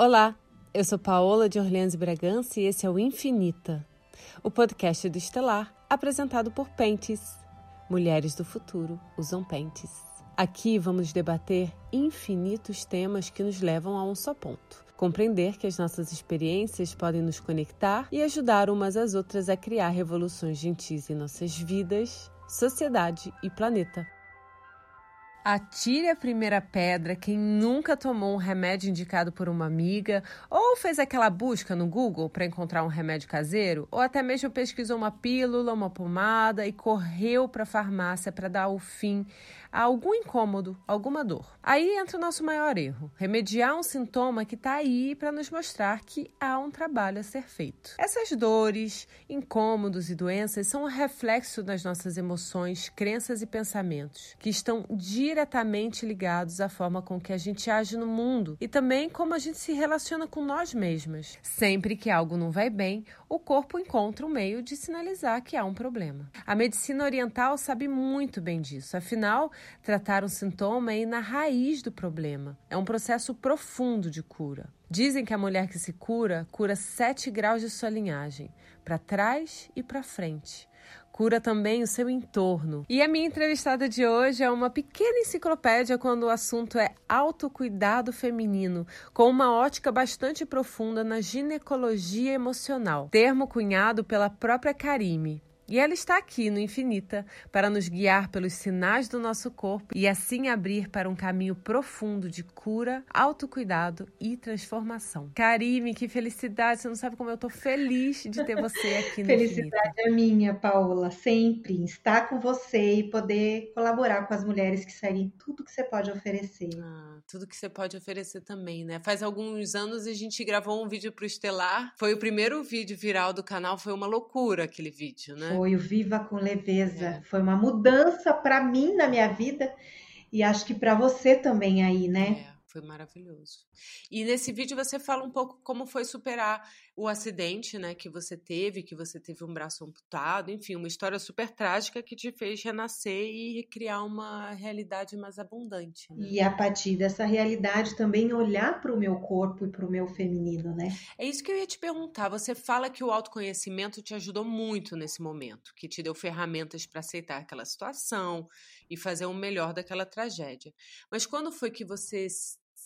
Olá, eu sou Paola de Orleans Bragança e esse é o Infinita, o podcast do Estelar, apresentado por Pentes. Mulheres do futuro usam pentes. Aqui vamos debater infinitos temas que nos levam a um só ponto. Compreender que as nossas experiências podem nos conectar e ajudar umas às outras a criar revoluções gentis em nossas vidas, sociedade e planeta. Atire a primeira pedra quem nunca tomou um remédio indicado por uma amiga, ou fez aquela busca no Google para encontrar um remédio caseiro, ou até mesmo pesquisou uma pílula, uma pomada e correu para a farmácia para dar o fim a algum incômodo, alguma dor. Aí entra o nosso maior erro: remediar um sintoma que está aí para nos mostrar que há um trabalho a ser feito. Essas dores, incômodos e doenças são um reflexo das nossas emoções, crenças e pensamentos, que estão diretamente ligados à forma com que a gente age no mundo e também como a gente se relaciona com nós mesmas. Sempre que algo não vai bem, o corpo encontra um meio de sinalizar que há um problema. A medicina oriental sabe muito bem disso, afinal, tratar um sintoma é ir na raiz do problema. É um processo profundo de cura. Dizem que a mulher que se cura, cura sete graus de sua linhagem, para trás e para frente cura também o seu entorno. E a minha entrevistada de hoje é uma pequena enciclopédia quando o assunto é autocuidado feminino, com uma ótica bastante profunda na ginecologia emocional, termo cunhado pela própria Karime. E ela está aqui no Infinita para nos guiar pelos sinais do nosso corpo e assim abrir para um caminho profundo de cura, autocuidado e transformação. Karime, que felicidade! Você não sabe como eu estou feliz de ter você aqui no Felicidade Infinita. é minha, Paola, sempre estar com você e poder colaborar com as mulheres que seguem tudo que você pode oferecer. Ah, tudo que você pode oferecer também, né? Faz alguns anos a gente gravou um vídeo para o Estelar. Foi o primeiro vídeo viral do canal, foi uma loucura aquele vídeo, né? Foi o Viva com Leveza. É. Foi uma mudança para mim na minha vida e acho que para você também aí, né? É, foi maravilhoso. E nesse vídeo você fala um pouco como foi superar o acidente, né, que você teve, que você teve um braço amputado, enfim, uma história super trágica que te fez renascer e criar uma realidade mais abundante. Né? E a partir dessa realidade também olhar para o meu corpo e para o meu feminino, né? É isso que eu ia te perguntar. Você fala que o autoconhecimento te ajudou muito nesse momento, que te deu ferramentas para aceitar aquela situação e fazer o melhor daquela tragédia. Mas quando foi que você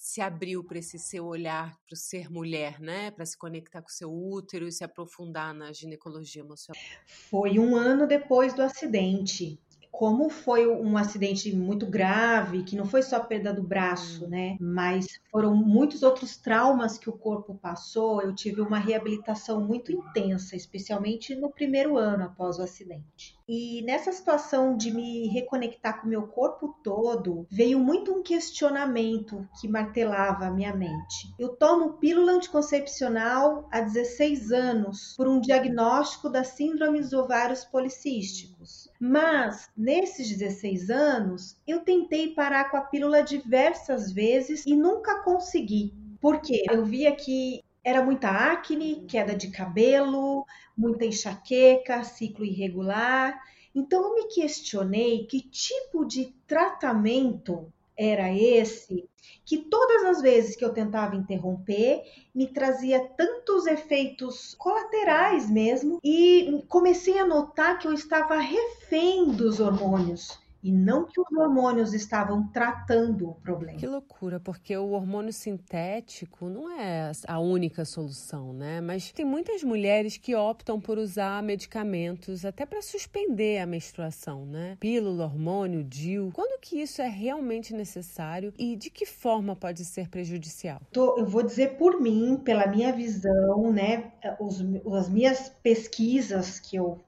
se abriu para esse seu olhar para o ser mulher, né? Para se conectar com o seu útero e se aprofundar na ginecologia emocional? Foi um ano depois do acidente. Como foi um acidente muito grave, que não foi só a perda do braço, né? Mas foram muitos outros traumas que o corpo passou. Eu tive uma reabilitação muito intensa, especialmente no primeiro ano após o acidente. E nessa situação de me reconectar com o meu corpo todo, veio muito um questionamento que martelava a minha mente. Eu tomo pílula anticoncepcional há 16 anos por um diagnóstico da síndrome dos ovários policísticos. Mas nesses 16 anos, eu tentei parar com a pílula diversas vezes e nunca consegui. Porque eu via que era muita acne, queda de cabelo, muita enxaqueca, ciclo irregular. Então eu me questionei que tipo de tratamento era esse que todas as vezes que eu tentava interromper me trazia tantos efeitos colaterais mesmo e comecei a notar que eu estava refém dos hormônios e não que os hormônios estavam tratando o problema. Que loucura, porque o hormônio sintético não é a única solução, né? Mas tem muitas mulheres que optam por usar medicamentos até para suspender a menstruação, né? Pílula, hormônio, DIU. Quando que isso é realmente necessário e de que forma pode ser prejudicial? Eu vou dizer por mim, pela minha visão, né? Os, as minhas pesquisas que eu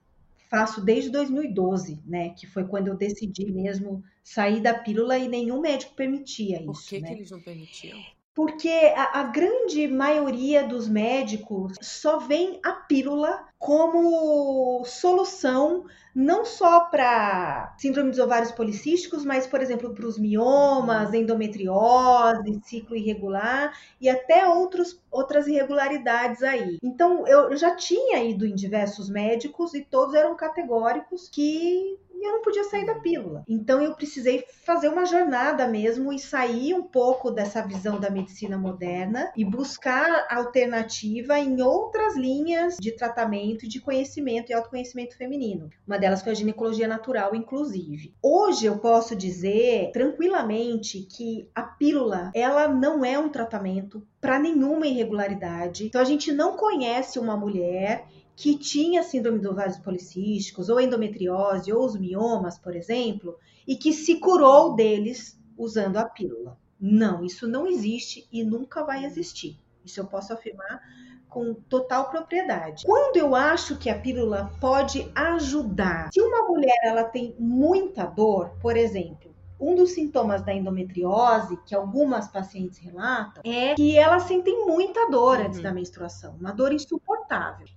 faço desde 2012, né? Que foi quando eu decidi mesmo sair da pílula e nenhum médico permitia isso. Por que, né? que eles não permitiam? Porque a, a, grande maioria dos médicos só vê a pílula como solução não só para síndrome dos ovários policísticos, mas, por exemplo, para os miomas, endometriose, ciclo irregular e até outros, outras irregularidades aí. Então, eu já tinha ido em diversos médicos e todos eram categóricos que e eu não podia sair da pílula. Então eu precisei fazer uma jornada mesmo e sair um pouco dessa visão da medicina moderna e buscar alternativa em outras linhas de tratamento, de conhecimento e autoconhecimento feminino. Uma delas foi a ginecologia natural, inclusive. Hoje eu posso dizer tranquilamente que a pílula, ela não é um tratamento para nenhuma irregularidade. Então a gente não conhece uma mulher que tinha síndrome do ovários policísticos, ou endometriose, ou os miomas, por exemplo, e que se curou deles usando a pílula. Não, isso não existe e nunca vai existir. Isso eu posso afirmar com total propriedade. Quando eu acho que a pílula pode ajudar, se uma mulher ela tem muita dor, por exemplo, um dos sintomas da endometriose, que algumas pacientes relatam, é que elas sentem muita dor antes uhum. da menstruação, uma dor insuportável.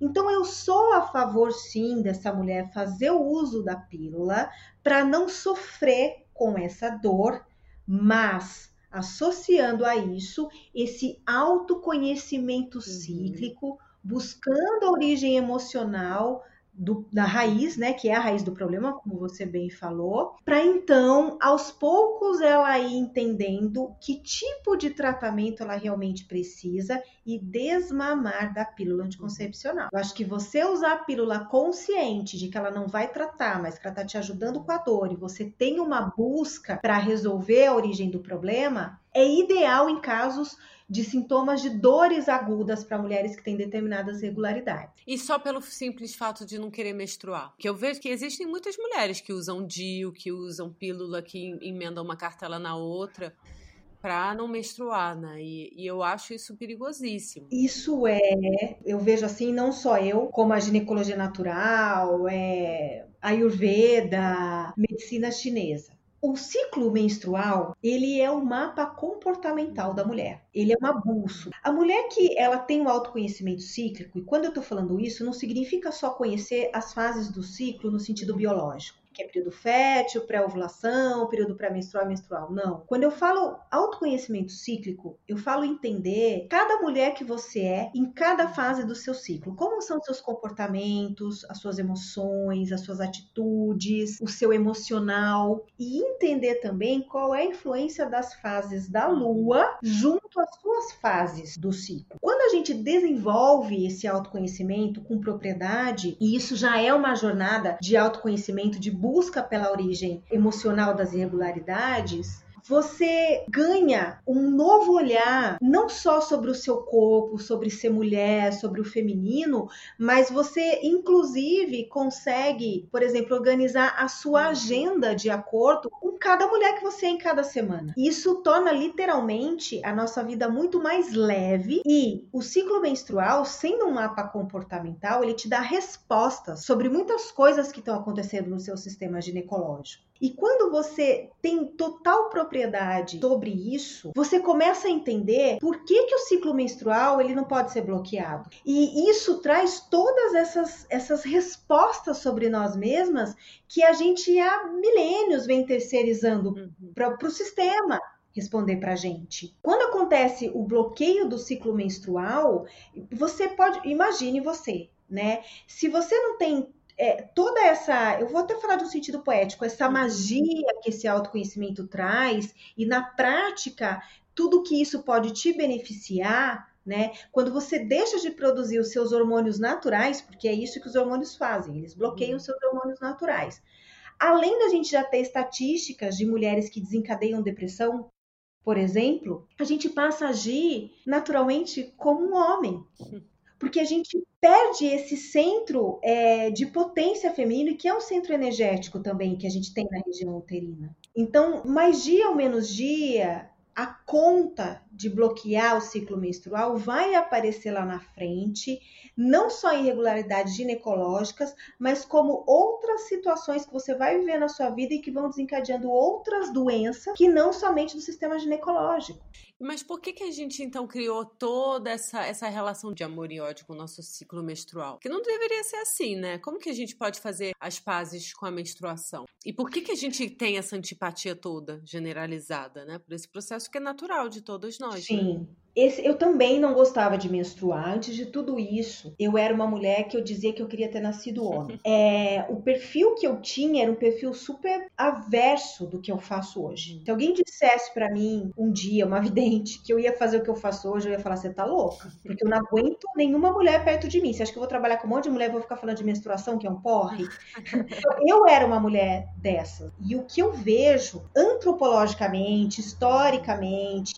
Então, eu sou a favor, sim, dessa mulher fazer o uso da pílula para não sofrer com essa dor, mas associando a isso esse autoconhecimento uhum. cíclico, buscando a origem emocional do, da raiz, né, que é a raiz do problema, como você bem falou, para então, aos poucos, ela ir entendendo que tipo de tratamento ela realmente precisa e desmamar da pílula anticoncepcional. Eu acho que você usar a pílula consciente de que ela não vai tratar, mas que ela está te ajudando com a dor e você tem uma busca para resolver a origem do problema, é ideal em casos de sintomas de dores agudas para mulheres que têm determinadas regularidades. E só pelo simples fato de não querer menstruar. Que eu vejo que existem muitas mulheres que usam DIU, que usam pílula, que emendam uma cartela na outra para não menstruar, né? E, e, eu acho isso perigosíssimo. Isso é, eu vejo assim, não só eu, como a ginecologia natural, é, Ayurveda, medicina chinesa. O ciclo menstrual, ele é o mapa comportamental da mulher. Ele é uma bússola. A mulher que ela tem um autoconhecimento cíclico, e quando eu estou falando isso, não significa só conhecer as fases do ciclo no sentido biológico que é período fértil, pré-ovulação, período pré-menstrual e menstrual. Não. Quando eu falo autoconhecimento cíclico, eu falo entender cada mulher que você é em cada fase do seu ciclo. Como são seus comportamentos, as suas emoções, as suas atitudes, o seu emocional e entender também qual é a influência das fases da lua junto às suas fases do ciclo. Quando a gente desenvolve esse autoconhecimento com propriedade, e isso já é uma jornada de autoconhecimento de busca pela origem emocional das irregularidades, você ganha um novo olhar, não só sobre o seu corpo, sobre ser mulher, sobre o feminino, mas você, inclusive, consegue, por exemplo, organizar a sua agenda de acordo com cada mulher que você é em cada semana. Isso torna literalmente a nossa vida muito mais leve e o ciclo menstrual, sendo um mapa comportamental, ele te dá respostas sobre muitas coisas que estão acontecendo no seu sistema ginecológico. E quando você tem total propriedade sobre isso, você começa a entender por que, que o ciclo menstrual ele não pode ser bloqueado. E isso traz todas essas, essas respostas sobre nós mesmas que a gente há milênios vem terceirizando uhum. para o sistema responder para a gente. Quando acontece o bloqueio do ciclo menstrual, você pode, imagine você, né? Se você não tem é, toda essa, eu vou até falar de um sentido poético, essa uhum. magia que esse autoconhecimento traz, e na prática, tudo que isso pode te beneficiar, né? Quando você deixa de produzir os seus hormônios naturais, porque é isso que os hormônios fazem, eles bloqueiam os seus hormônios naturais. Além da gente já ter estatísticas de mulheres que desencadeiam depressão, por exemplo, a gente passa a agir naturalmente como um homem. porque a gente perde esse centro é, de potência feminino, que é um centro energético também que a gente tem na região uterina. Então, mais dia ou menos dia, a conta de bloquear o ciclo menstrual vai aparecer lá na frente, não só irregularidades ginecológicas, mas como outras situações que você vai viver na sua vida e que vão desencadeando outras doenças que não somente do sistema ginecológico. Mas por que, que a gente então criou toda essa, essa relação de amor e ódio com o nosso ciclo menstrual? Que não deveria ser assim, né? Como que a gente pode fazer as pazes com a menstruação? E por que, que a gente tem essa antipatia toda generalizada, né? Por esse processo que é natural de todos nós. Né? Sim. Né? Esse, eu também não gostava de menstruar. Antes de tudo isso, eu era uma mulher que eu dizia que eu queria ter nascido homem. É, o perfil que eu tinha era um perfil super averso do que eu faço hoje. Se alguém dissesse para mim um dia, uma vidente, que eu ia fazer o que eu faço hoje, eu ia falar: você tá louca? Porque eu não aguento nenhuma mulher perto de mim. Você acha que eu vou trabalhar com um monte de mulher e vou ficar falando de menstruação, que é um porre? eu era uma mulher dessa. E o que eu vejo antropologicamente, historicamente,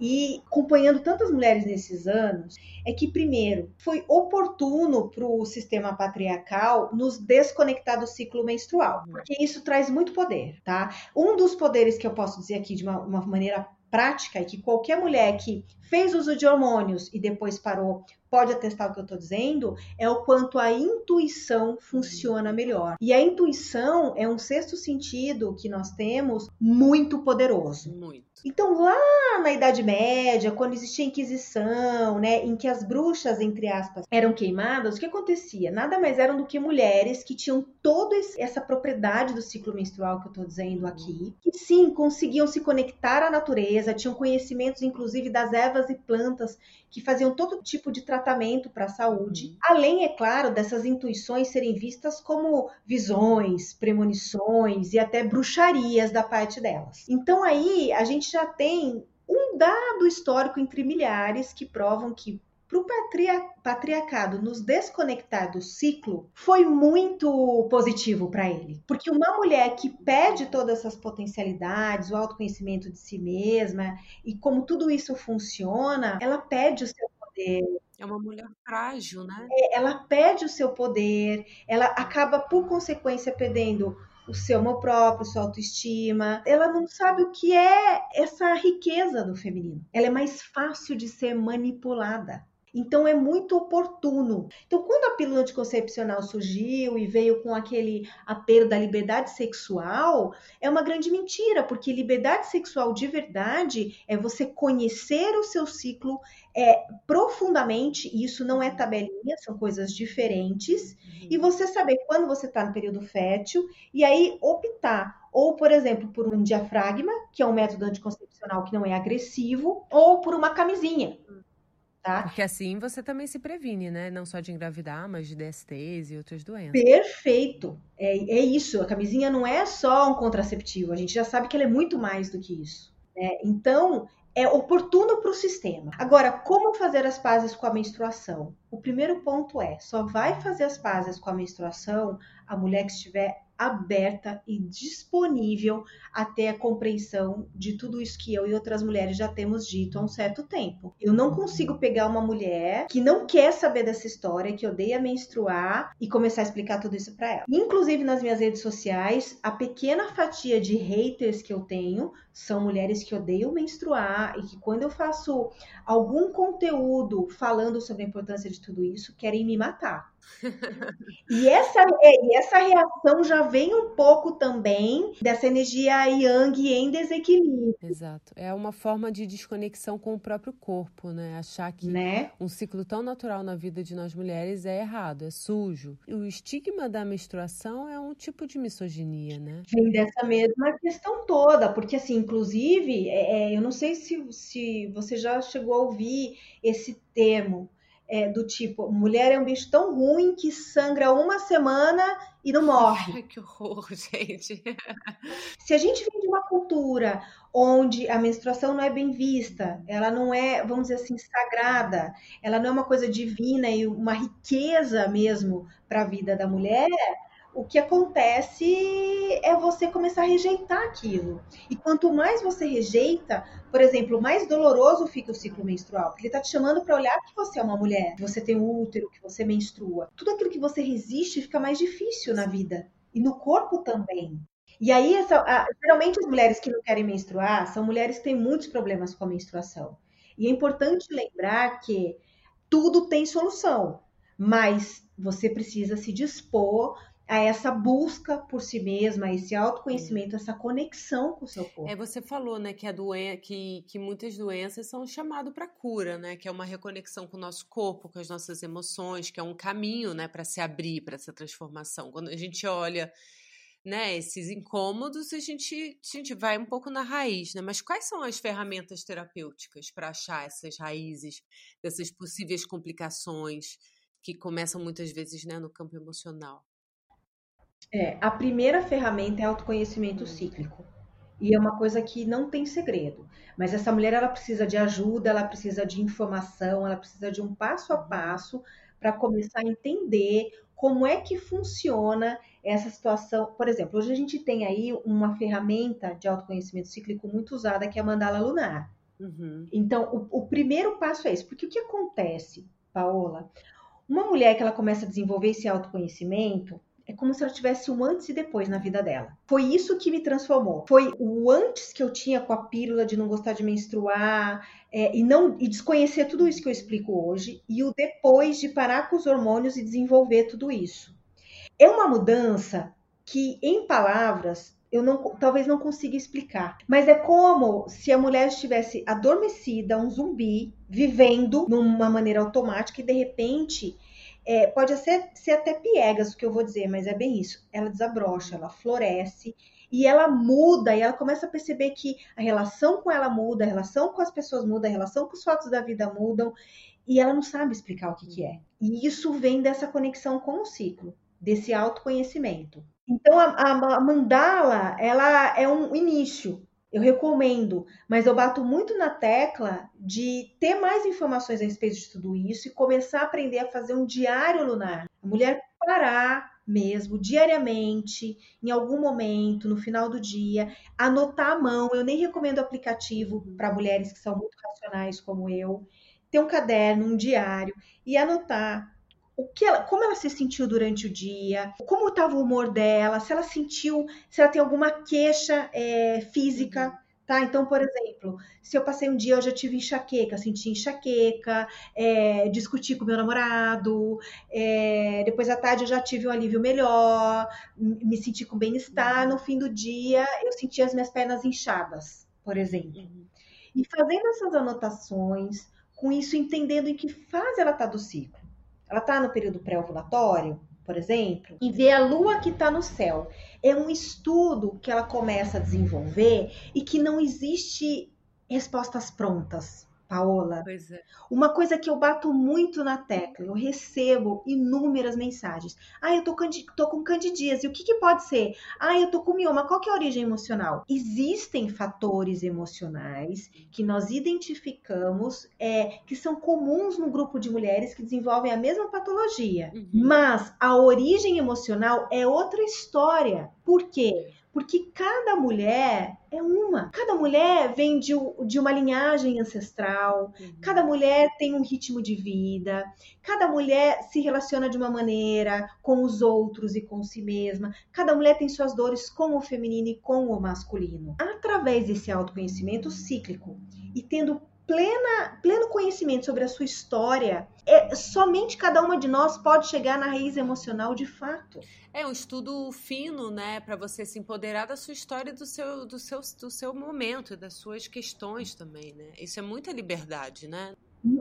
e acompanhando tantas mulheres nesses anos, é que, primeiro, foi oportuno para o sistema patriarcal nos desconectar do ciclo menstrual, porque isso traz muito poder, tá? Um dos poderes que eu posso dizer aqui de uma, uma maneira prática e que qualquer mulher que fez uso de hormônios e depois parou pode atestar o que eu estou dizendo, é o quanto a intuição funciona melhor. E a intuição é um sexto sentido que nós temos muito poderoso. Muito. Então, lá na Idade Média, quando existia a Inquisição, né, em que as bruxas, entre aspas, eram queimadas, o que acontecia? Nada mais eram do que mulheres que tinham toda essa propriedade do ciclo menstrual que eu estou dizendo aqui, que sim, conseguiam se conectar à natureza, tinham conhecimentos, inclusive, das ervas e plantas que faziam todo tipo de tratamento para a saúde, uhum. além, é claro, dessas intuições serem vistas como visões, premonições e até bruxarias da parte delas. Então aí a gente já tem um dado histórico entre milhares que provam que para o patriarcado nos desconectar do ciclo foi muito positivo para ele. Porque uma mulher que perde todas essas potencialidades, o autoconhecimento de si mesma e como tudo isso funciona, ela perde o seu poder. É uma mulher frágil, né? É, ela perde o seu poder, ela acaba, por consequência, perdendo o seu amor próprio, sua autoestima. Ela não sabe o que é essa riqueza do feminino. Ela é mais fácil de ser manipulada. Então é muito oportuno. Então, quando a pílula anticoncepcional surgiu e veio com aquele apelo da liberdade sexual, é uma grande mentira, porque liberdade sexual de verdade é você conhecer o seu ciclo é, profundamente, e isso não é tabelinha, são coisas diferentes, uhum. e você saber quando você está no período fértil, e aí optar ou, por exemplo, por um diafragma, que é um método anticoncepcional que não é agressivo, ou por uma camisinha. Uhum tá? Porque assim você também se previne, né? Não só de engravidar, mas de DSTs e outras doenças. Perfeito. É, é isso. A camisinha não é só um contraceptivo. A gente já sabe que ela é muito mais do que isso. Né? Então, é oportuno para o sistema. Agora, como fazer as pazes com a menstruação? O primeiro ponto é: só vai fazer as pazes com a menstruação a mulher que estiver aberta e disponível até a compreensão de tudo isso que eu e outras mulheres já temos dito há um certo tempo. Eu não consigo pegar uma mulher que não quer saber dessa história, que odeia menstruar e começar a explicar tudo isso para ela. Inclusive nas minhas redes sociais, a pequena fatia de haters que eu tenho são mulheres que odeiam menstruar e que quando eu faço algum conteúdo falando sobre a importância de tudo isso, querem me matar. E, essa, é, e essa reação já vem um pouco também dessa energia yang em desequilíbrio. Exato. É uma forma de desconexão com o próprio corpo, né? Achar que né? um ciclo tão natural na vida de nós mulheres é errado, é sujo. E o estigma da menstruação é um tipo de misoginia, né? Vem dessa mesma questão toda, porque assim, inclusive, é, é, eu não sei se, se você já chegou a ouvir esse termo, é, do tipo, mulher é um bicho tão ruim que sangra uma semana e não morre. que horror, gente. Se a gente vem de uma cultura onde a menstruação não é bem vista, ela não é, vamos dizer assim, sagrada, ela não é uma coisa divina e uma riqueza mesmo para a vida da mulher, o que acontece é você começar a rejeitar aquilo. E quanto mais você rejeita, por exemplo, mais doloroso fica o ciclo menstrual, porque ele está te chamando para olhar que você é uma mulher, que você tem útero, que você menstrua. Tudo aquilo que você resiste fica mais difícil na vida e no corpo também. E aí, essa, a, geralmente as mulheres que não querem menstruar são mulheres que têm muitos problemas com a menstruação. E é importante lembrar que tudo tem solução, mas você precisa se dispor a essa busca por si mesma, esse autoconhecimento, essa conexão com o seu corpo. É, você falou, né, que a doen que, que muitas doenças são chamado para cura, né, que é uma reconexão com o nosso corpo, com as nossas emoções, que é um caminho, né, para se abrir para essa transformação. Quando a gente olha né, esses incômodos, a gente, a gente vai um pouco na raiz, né? Mas quais são as ferramentas terapêuticas para achar essas raízes dessas possíveis complicações que começam muitas vezes né, no campo emocional? É, a primeira ferramenta é autoconhecimento cíclico. E é uma coisa que não tem segredo. Mas essa mulher ela precisa de ajuda, ela precisa de informação, ela precisa de um passo a passo para começar a entender como é que funciona essa situação. Por exemplo, hoje a gente tem aí uma ferramenta de autoconhecimento cíclico muito usada, que é a mandala lunar. Uhum. Então, o, o, primeiro passo é esse. Porque o que acontece, Paola? Uma mulher que ela começa a desenvolver esse autoconhecimento, é como se ela tivesse um antes e depois na vida dela. Foi isso que me transformou. Foi o antes que eu tinha com a pílula de não gostar de menstruar é, e não e desconhecer tudo isso que eu explico hoje e o depois de parar com os hormônios e desenvolver tudo isso. É uma mudança que, em palavras, eu não, talvez não consiga explicar. Mas é como se a mulher estivesse adormecida, um zumbi, vivendo numa maneira automática e de repente é, pode ser, ser até piegas o que eu vou dizer, mas é bem isso. Ela desabrocha, ela floresce e ela muda e ela começa a perceber que a relação com ela muda, a relação com as pessoas muda, a relação com os fatos da vida mudam e ela não sabe explicar o que, que é. E isso vem dessa conexão com o ciclo, desse autoconhecimento. Então a, a, a mandala ela é um início, eu recomendo, mas eu bato muito na tecla de ter mais informações a respeito de tudo isso e começar a aprender a fazer um diário lunar. A mulher parar mesmo, diariamente, em algum momento, no final do dia, anotar à mão. Eu nem recomendo aplicativo para mulheres que são muito racionais como eu. Ter um caderno, um diário e anotar o que ela, como ela se sentiu durante o dia, como estava o humor dela, se ela sentiu, se ela tem alguma queixa é, física. Uhum. Tá? Então, por exemplo, se eu passei um dia, eu já tive enxaqueca, senti enxaqueca, é, discuti com meu namorado, é, depois à tarde eu já tive um alívio melhor, me senti com bem-estar, uhum. no fim do dia eu senti as minhas pernas inchadas, por exemplo. Uhum. E fazendo essas anotações, com isso entendendo em que fase ela está do ciclo ela está no período pré-ovulatório, por exemplo, e vê a lua que está no céu. É um estudo que ela começa a desenvolver e que não existe respostas prontas. Paola. Pois é. Uma coisa que eu bato muito na tecla, eu recebo inúmeras mensagens. Ah, eu tô, tô com candidíase, o que, que pode ser? Ah, eu tô com mioma, qual que é a origem emocional? Existem fatores emocionais que nós identificamos é, que são comuns no grupo de mulheres que desenvolvem a mesma patologia. Uhum. Mas a origem emocional é outra história. Por quê? Porque cada mulher é uma. Cada mulher vem de, de uma linhagem ancestral, uhum. cada mulher tem um ritmo de vida, cada mulher se relaciona de uma maneira com os outros e com si mesma, cada mulher tem suas dores com o feminino e com o masculino. Através desse autoconhecimento cíclico e tendo plena, pleno conhecimento sobre a sua história, é, somente cada uma de nós pode chegar na raiz emocional de fato. É um estudo fino, né, para você se empoderar da sua história, do seu, do seu, do seu momento, das suas questões também, né? Isso é muita liberdade, né?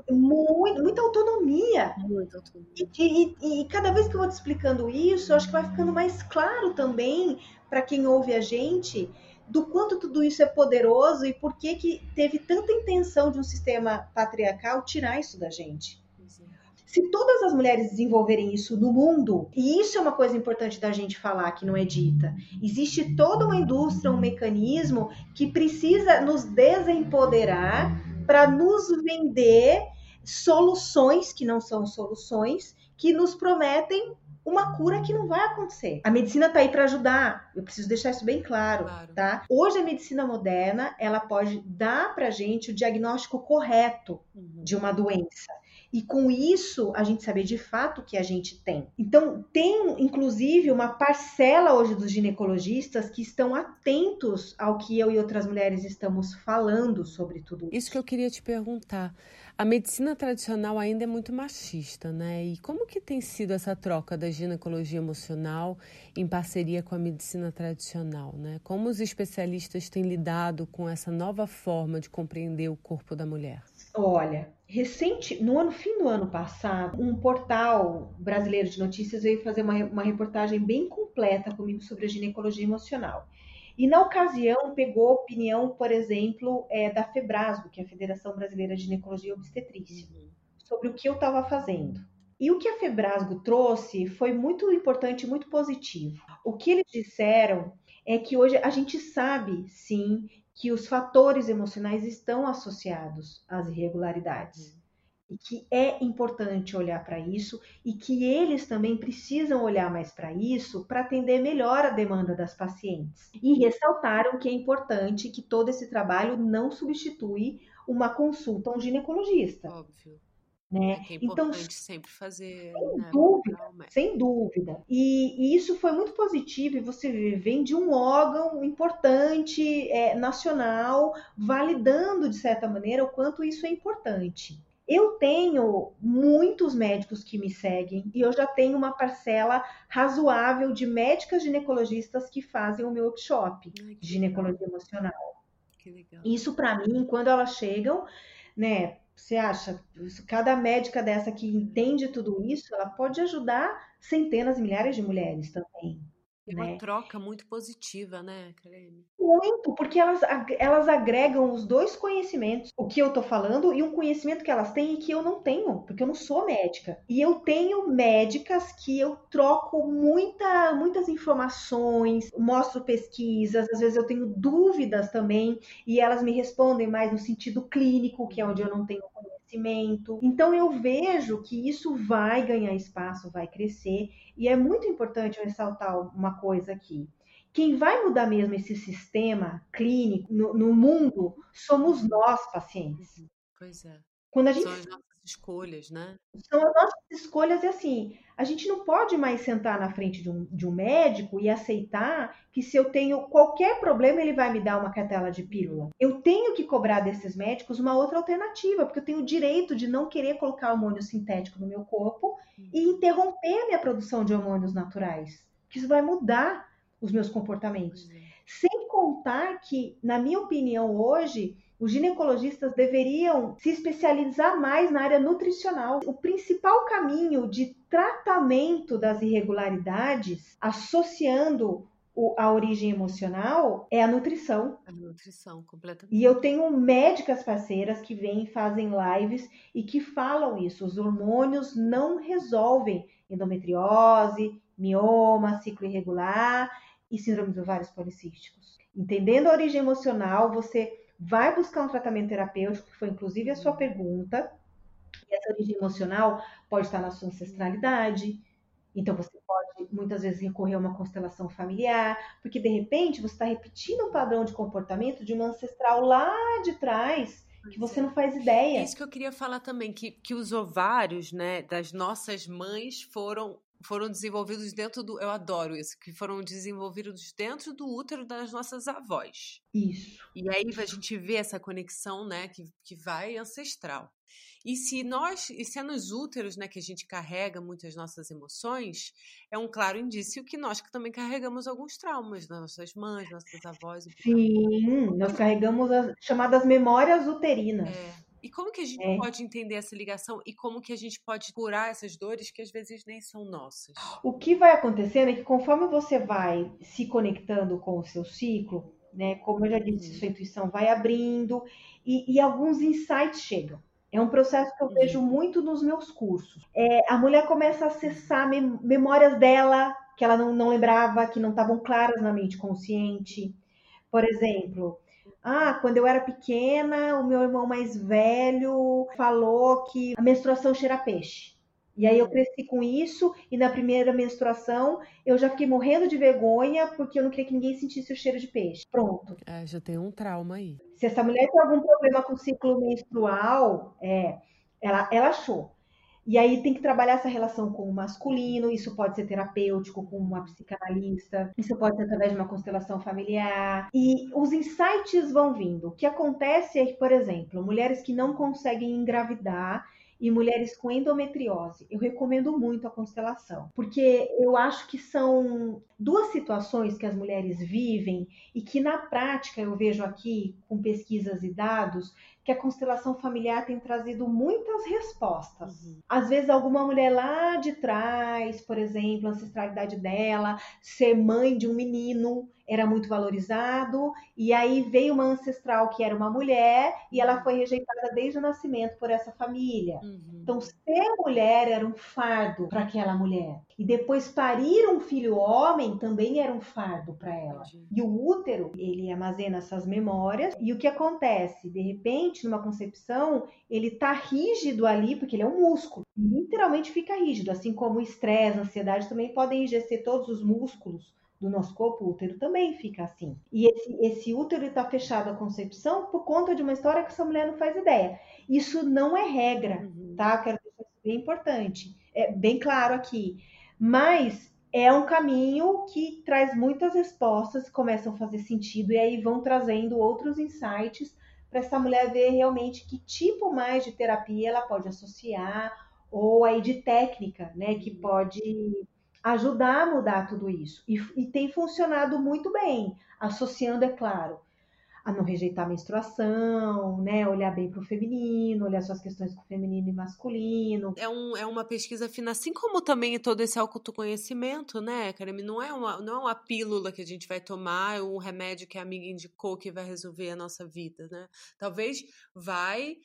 Muito, muita autonomia. Muita autonomia. E, e, e, cada vez que eu vou te explicando isso, eu acho que vai ficando mais claro também para quem ouve a gente do quanto tudo isso é poderoso e por que, que teve tanta intenção de um sistema patriarcal tirar isso da gente. Se todas as mulheres desenvolverem isso no mundo, e isso é uma coisa importante da gente falar que não é dita, existe toda uma indústria, um mecanismo que precisa nos desempoderar para nos vender soluções que não são soluções, que nos prometem uma cura que não vai acontecer. A medicina está aí para ajudar. Eu preciso deixar isso bem claro, claro, tá? Hoje a medicina moderna, ela pode dar pra gente o diagnóstico correto uhum. de uma doença. E com isso, a gente saber de fato o que a gente tem. Então, tem inclusive uma parcela hoje dos ginecologistas que estão atentos ao que eu e outras mulheres estamos falando sobre tudo isso. Isso que eu queria te perguntar. A medicina tradicional ainda é muito machista, né? E como que tem sido essa troca da ginecologia emocional em parceria com a medicina tradicional, né? Como os especialistas têm lidado com essa nova forma de compreender o corpo da mulher? Olha, recente, no ano fim do ano passado, um portal brasileiro de notícias veio fazer uma, uma reportagem bem completa comigo sobre a ginecologia emocional. E na ocasião pegou a opinião, por exemplo, é, da FEBRASGO, que é a Federação Brasileira de Ginecologia e Obstetrícia, uhum. sobre o que eu estava fazendo. E o que a Febrasgo trouxe foi muito importante, muito positivo. O que eles disseram é que hoje a gente sabe, sim, que os fatores emocionais estão associados às irregularidades. E que é importante olhar para isso e que eles também precisam olhar mais para isso para atender melhor a demanda das pacientes. E ressaltaram que é importante que todo esse trabalho não substitui uma consulta a um ginecologista. Óbvio. Né? É, é então, sempre fazer. Sem né? dúvida, sem dúvida. E, e, isso foi muito positivo, e você vem de um órgão importante, é, nacional, validando, de certa maneira, o quanto isso é importante. Eu tenho muitos médicos que me seguem e eu já tenho uma parcela razoável de médicas ginecologistas que fazem o meu workshop Ai, de ginecologia legal. emocional. Isso para mim, quando elas chegam, né, você acha? Cada médica dessa que entende tudo isso, ela pode ajudar centenas, milhares de mulheres também. É uma né? troca muito positiva, né, Creme? Muito, porque elas, elas agregam os dois conhecimentos, o que eu tô falando e um conhecimento que elas têm e que eu não tenho, porque eu não sou médica. E eu tenho médicas que eu troco muita, muitas informações, mostro pesquisas, às vezes eu tenho dúvidas também, e elas me respondem mais no sentido clínico, que é onde eu não tenho conhecimento. Então eu vejo que isso vai ganhar espaço, vai crescer, e é muito importante eu ressaltar uma coisa aqui. Quem vai mudar mesmo esse sistema clínico no, no mundo somos nós, pacientes. Uhum. Pois é. Quando a gente... Escolhas, né? São as nossas escolhas e assim, a gente não pode mais sentar na frente de um, de um médico e aceitar que se eu tenho qualquer problema, ele vai me dar uma cartela de pílula. Eu tenho que cobrar desses médicos uma outra alternativa, porque eu tenho o direito de não querer colocar hormônio sintético no meu corpo e interromper a minha produção de hormônios naturais. Que isso vai mudar os meus comportamentos. Sem contar que, na minha opinião, hoje, os ginecologistas deveriam se especializar mais na área nutricional. O principal caminho de tratamento das irregularidades, associando a origem emocional é a nutrição. A nutrição, completamente. E eu tenho médicas parceiras que vêm e fazem lives e que falam isso. Os hormônios não resolvem endometriose, mioma, ciclo irregular e síndrome dos ovários policísticos. Entendendo a origem emocional, você vai buscar um tratamento terapêutico, que foi inclusive a sua pergunta. E essa origem emocional pode estar na sua ancestralidade. Então você pode muitas vezes recorrer a uma constelação familiar, porque de repente você está repetindo um padrão de comportamento de uma ancestral lá de trás que você é. não faz ideia. É isso que eu queria falar também, que, que os ovários, né, das nossas mães foram foram desenvolvidos dentro do. Eu adoro isso, que foram desenvolvidos dentro do útero das nossas avós. Isso. E aí a gente vê essa conexão, né, que, que vai ancestral. E se nós, e se é nos úteros, né, que a gente carrega muitas nossas emoções, é um claro indício que nós que também carregamos alguns traumas das nossas mães, nossas avós. Sim, nós carregamos as chamadas memórias uterinas. É. E como que a gente é. pode entender essa ligação e como que a gente pode curar essas dores que às vezes nem são nossas? O que vai acontecendo é que conforme você vai se conectando com o seu ciclo, né, como eu já disse, uhum. sua intuição vai abrindo e, e, alguns insights chegam. É um processo que eu uhum. vejo muito nos meus cursos. É, a mulher começa a acessar mem memórias dela que ela não, não lembrava, que não estavam claras na mente consciente. Por exemplo, ah, quando eu era pequena, o meu irmão mais velho falou que a menstruação cheira peixe. E aí eu cresci com isso, e na primeira menstruação eu já fiquei morrendo de vergonha porque eu não queria que ninguém sentisse o cheiro de peixe. Pronto. É, já tem um trauma aí. Se essa mulher tem algum problema com o ciclo menstrual, é, ela, ela achou. E aí tem que trabalhar essa relação com o masculino, isso pode ser terapêutico com uma psicanalista, isso pode ser através de uma constelação familiar. E os insights vão vindo. O que acontece é que, por exemplo, mulheres que não conseguem engravidar e mulheres com endometriose. Eu recomendo muito a constelação, porque eu acho que são duas situações que as mulheres vivem e que na prática eu vejo aqui com pesquisas e dados que a constelação familiar tem trazido muitas respostas. Uhum. Às vezes, alguma mulher lá de trás, por exemplo, a ancestralidade dela, ser mãe de um menino era muito valorizado, e aí veio uma ancestral que era uma mulher e ela foi rejeitada desde o nascimento por essa família. Uhum. Então, ser mulher era um fardo para aquela mulher. E depois parir um filho homem também era um fardo para ela. E o útero, ele armazena essas memórias, e o que acontece? De repente, numa concepção, ele tá rígido ali, porque ele é um músculo. Literalmente fica rígido, assim como o estresse, a ansiedade também podem enrijecer todos os músculos do nosso corpo, o útero também fica assim. E esse, esse útero está fechado à concepção por conta de uma história que essa mulher não faz ideia. Isso não é regra, uhum. tá? Quero deixar isso bem importante. É bem claro aqui. Mas é um caminho que traz muitas respostas, começam a fazer sentido e aí vão trazendo outros insights para essa mulher ver realmente que tipo mais de terapia ela pode associar ou aí de técnica, né, que uhum. pode ajudar a mudar tudo isso. E, e, tem funcionado muito bem, associando, é claro, a não rejeitar a menstruação, né? Olhar bem para o feminino, olhar suas questões com o feminino e masculino. É, um, é uma pesquisa fina, assim como também todo esse autoconhecimento, né, Karemi? Não é, uma, não é uma pílula que a gente vai tomar, um remédio que a amiga indicou que vai resolver a nossa vida, né? Talvez vai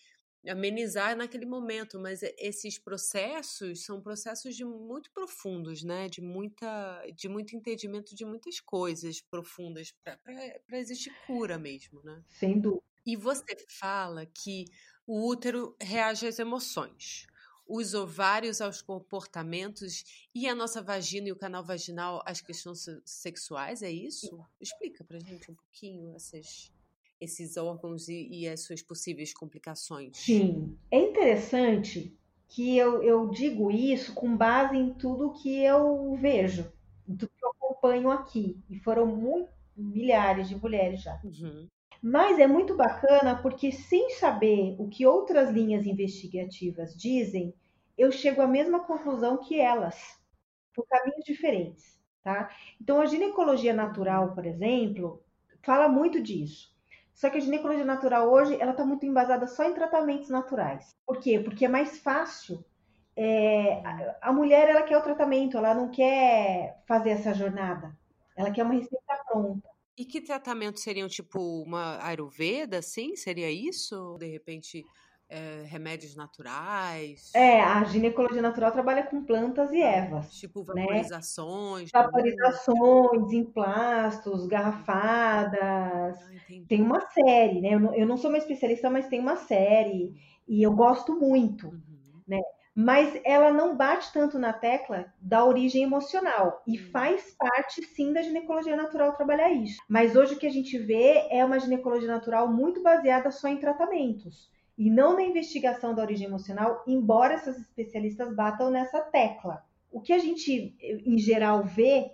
amenizar naquele momento, mas esses processos são processos de muito profundos, né? De muita, de muito entendimento de muitas coisas profundas para existir cura mesmo, né? Sem dúvida. E você fala que o útero reage às emoções, os ovários aos comportamentos e a nossa vagina e o canal vaginal às questões sexuais, é isso? Explica pra gente um pouquinho essas esses órgãos e, e, as suas possíveis complicações. Sim, é interessante que eu, eu digo isso com base em tudo que eu vejo, tudo que eu acompanho aqui, e foram muito, milhares de mulheres já. Uhum. Mas é muito bacana porque, sem saber o que outras linhas investigativas dizem, eu chego à mesma conclusão que elas, por caminhos diferentes. Tá? Então, a ginecologia natural, por exemplo, fala muito disso. Só que a ginecologia natural hoje, ela está muito embasada só em tratamentos naturais. Por quê? Porque é mais fácil. É, a, mulher, ela quer o tratamento, ela não quer fazer essa jornada. Ela quer uma receita pronta. E que tratamento seriam, tipo, uma Ayurveda, assim? Seria isso? De repente, é, remédios naturais? É, a ginecologia natural trabalha com plantas e ervas. Tipo vaporizações. Né? Vaporizações, emplastos, garrafadas. Ah, tem uma série, né? Eu não, eu não, sou uma especialista, mas tem uma série. E eu gosto muito, uhum. né? Mas ela não bate tanto na tecla da origem emocional. E uhum. faz parte, sim, da ginecologia natural trabalhar isso. Mas hoje o que a gente vê é uma ginecologia natural muito baseada só em tratamentos e não na investigação da origem emocional, embora essas especialistas batam nessa tecla. O que a gente, em geral, vê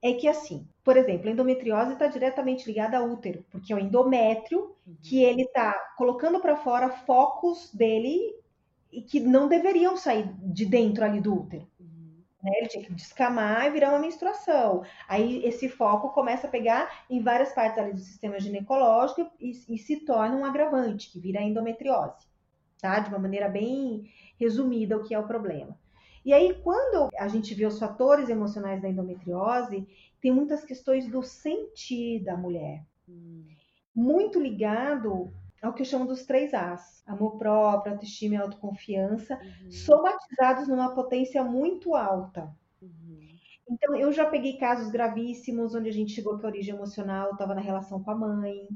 é que, assim, por exemplo, a endometriose está diretamente ligada ao útero, porque é o endométrio uhum. que ele está colocando para fora focos dele e que não deveriam sair de dentro ali do útero. Né? Ele tinha que descamar e virar uma menstruação. Aí esse foco começa a pegar em várias partes ali do sistema ginecológico e, e se torna um agravante, que vira endometriose. Tá? De uma maneira bem resumida o que é o problema. E aí, quando a gente vê os fatores emocionais da endometriose, tem muitas questões do sentir da mulher. Hum. Muito ligado ao que eu chamo dos três As: amor próprio, autoestima e autoconfiança, uhum. somatizados numa potência muito alta. Então, eu já peguei casos gravíssimos onde a gente chegou que a origem emocional estava na relação com a mãe.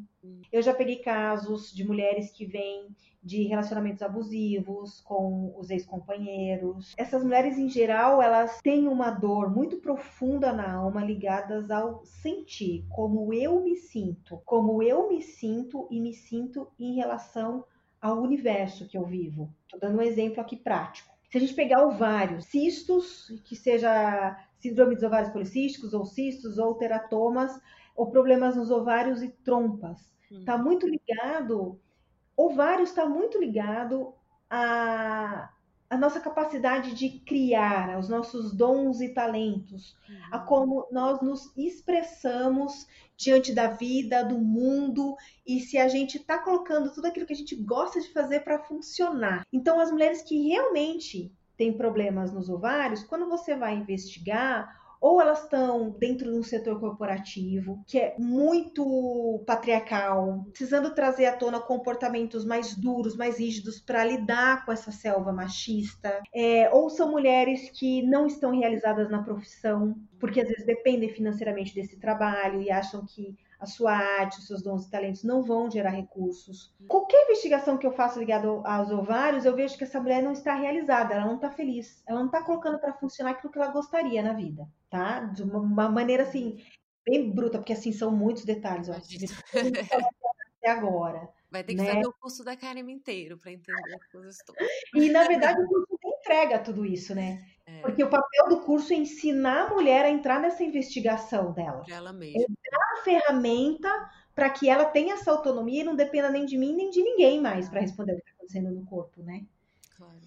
Eu já peguei casos de mulheres que vêm de relacionamentos abusivos com os ex-companheiros. Essas mulheres, em geral, elas têm uma dor muito profunda na alma ligadas ao sentir, como eu me sinto, como eu me sinto e me sinto em relação ao universo que eu vivo. Estou dando um exemplo aqui prático. Se a gente pegar ovários, cistos, que seja síndrome dos ovários policísticos, ou cistos, ou teratomas, ou problemas nos ovários e trompas, está hum. muito ligado. Ovário está muito ligado a, a nossa capacidade de criar, os nossos dons e talentos, uhum. a como nós nos expressamos diante da vida, do mundo e se a gente está colocando tudo aquilo que a gente gosta de fazer para funcionar. Então, as mulheres que realmente têm problemas nos ovários, quando você vai investigar ou elas estão dentro de um setor corporativo que é muito patriarcal, precisando trazer à tona comportamentos mais duros, mais rígidos para lidar com essa selva machista, é, ou são mulheres que não estão realizadas na profissão, porque às vezes dependem financeiramente desse trabalho e acham que a sua arte, os seus dons e talentos não vão gerar recursos. Qualquer investigação que eu faço ligada aos ovários, eu vejo que essa mulher não está realizada, ela não está feliz, ela não está colocando para funcionar aquilo que ela gostaria na vida, tá? De uma, maneira assim, bem bruta, porque assim são muitos detalhes, ó. até agora. Vai ter que né? fazer o curso da Karen inteiro para entender as coisas todas. E na verdade o curso entrega tudo isso, né? É. Porque o papel do curso é ensinar a mulher a entrar nessa investigação dela. Pra ela mesma. É dar a ferramenta para que ela tenha essa autonomia e não dependa nem de mim nem de ninguém mais para responder o que está acontecendo no corpo, né? Claro.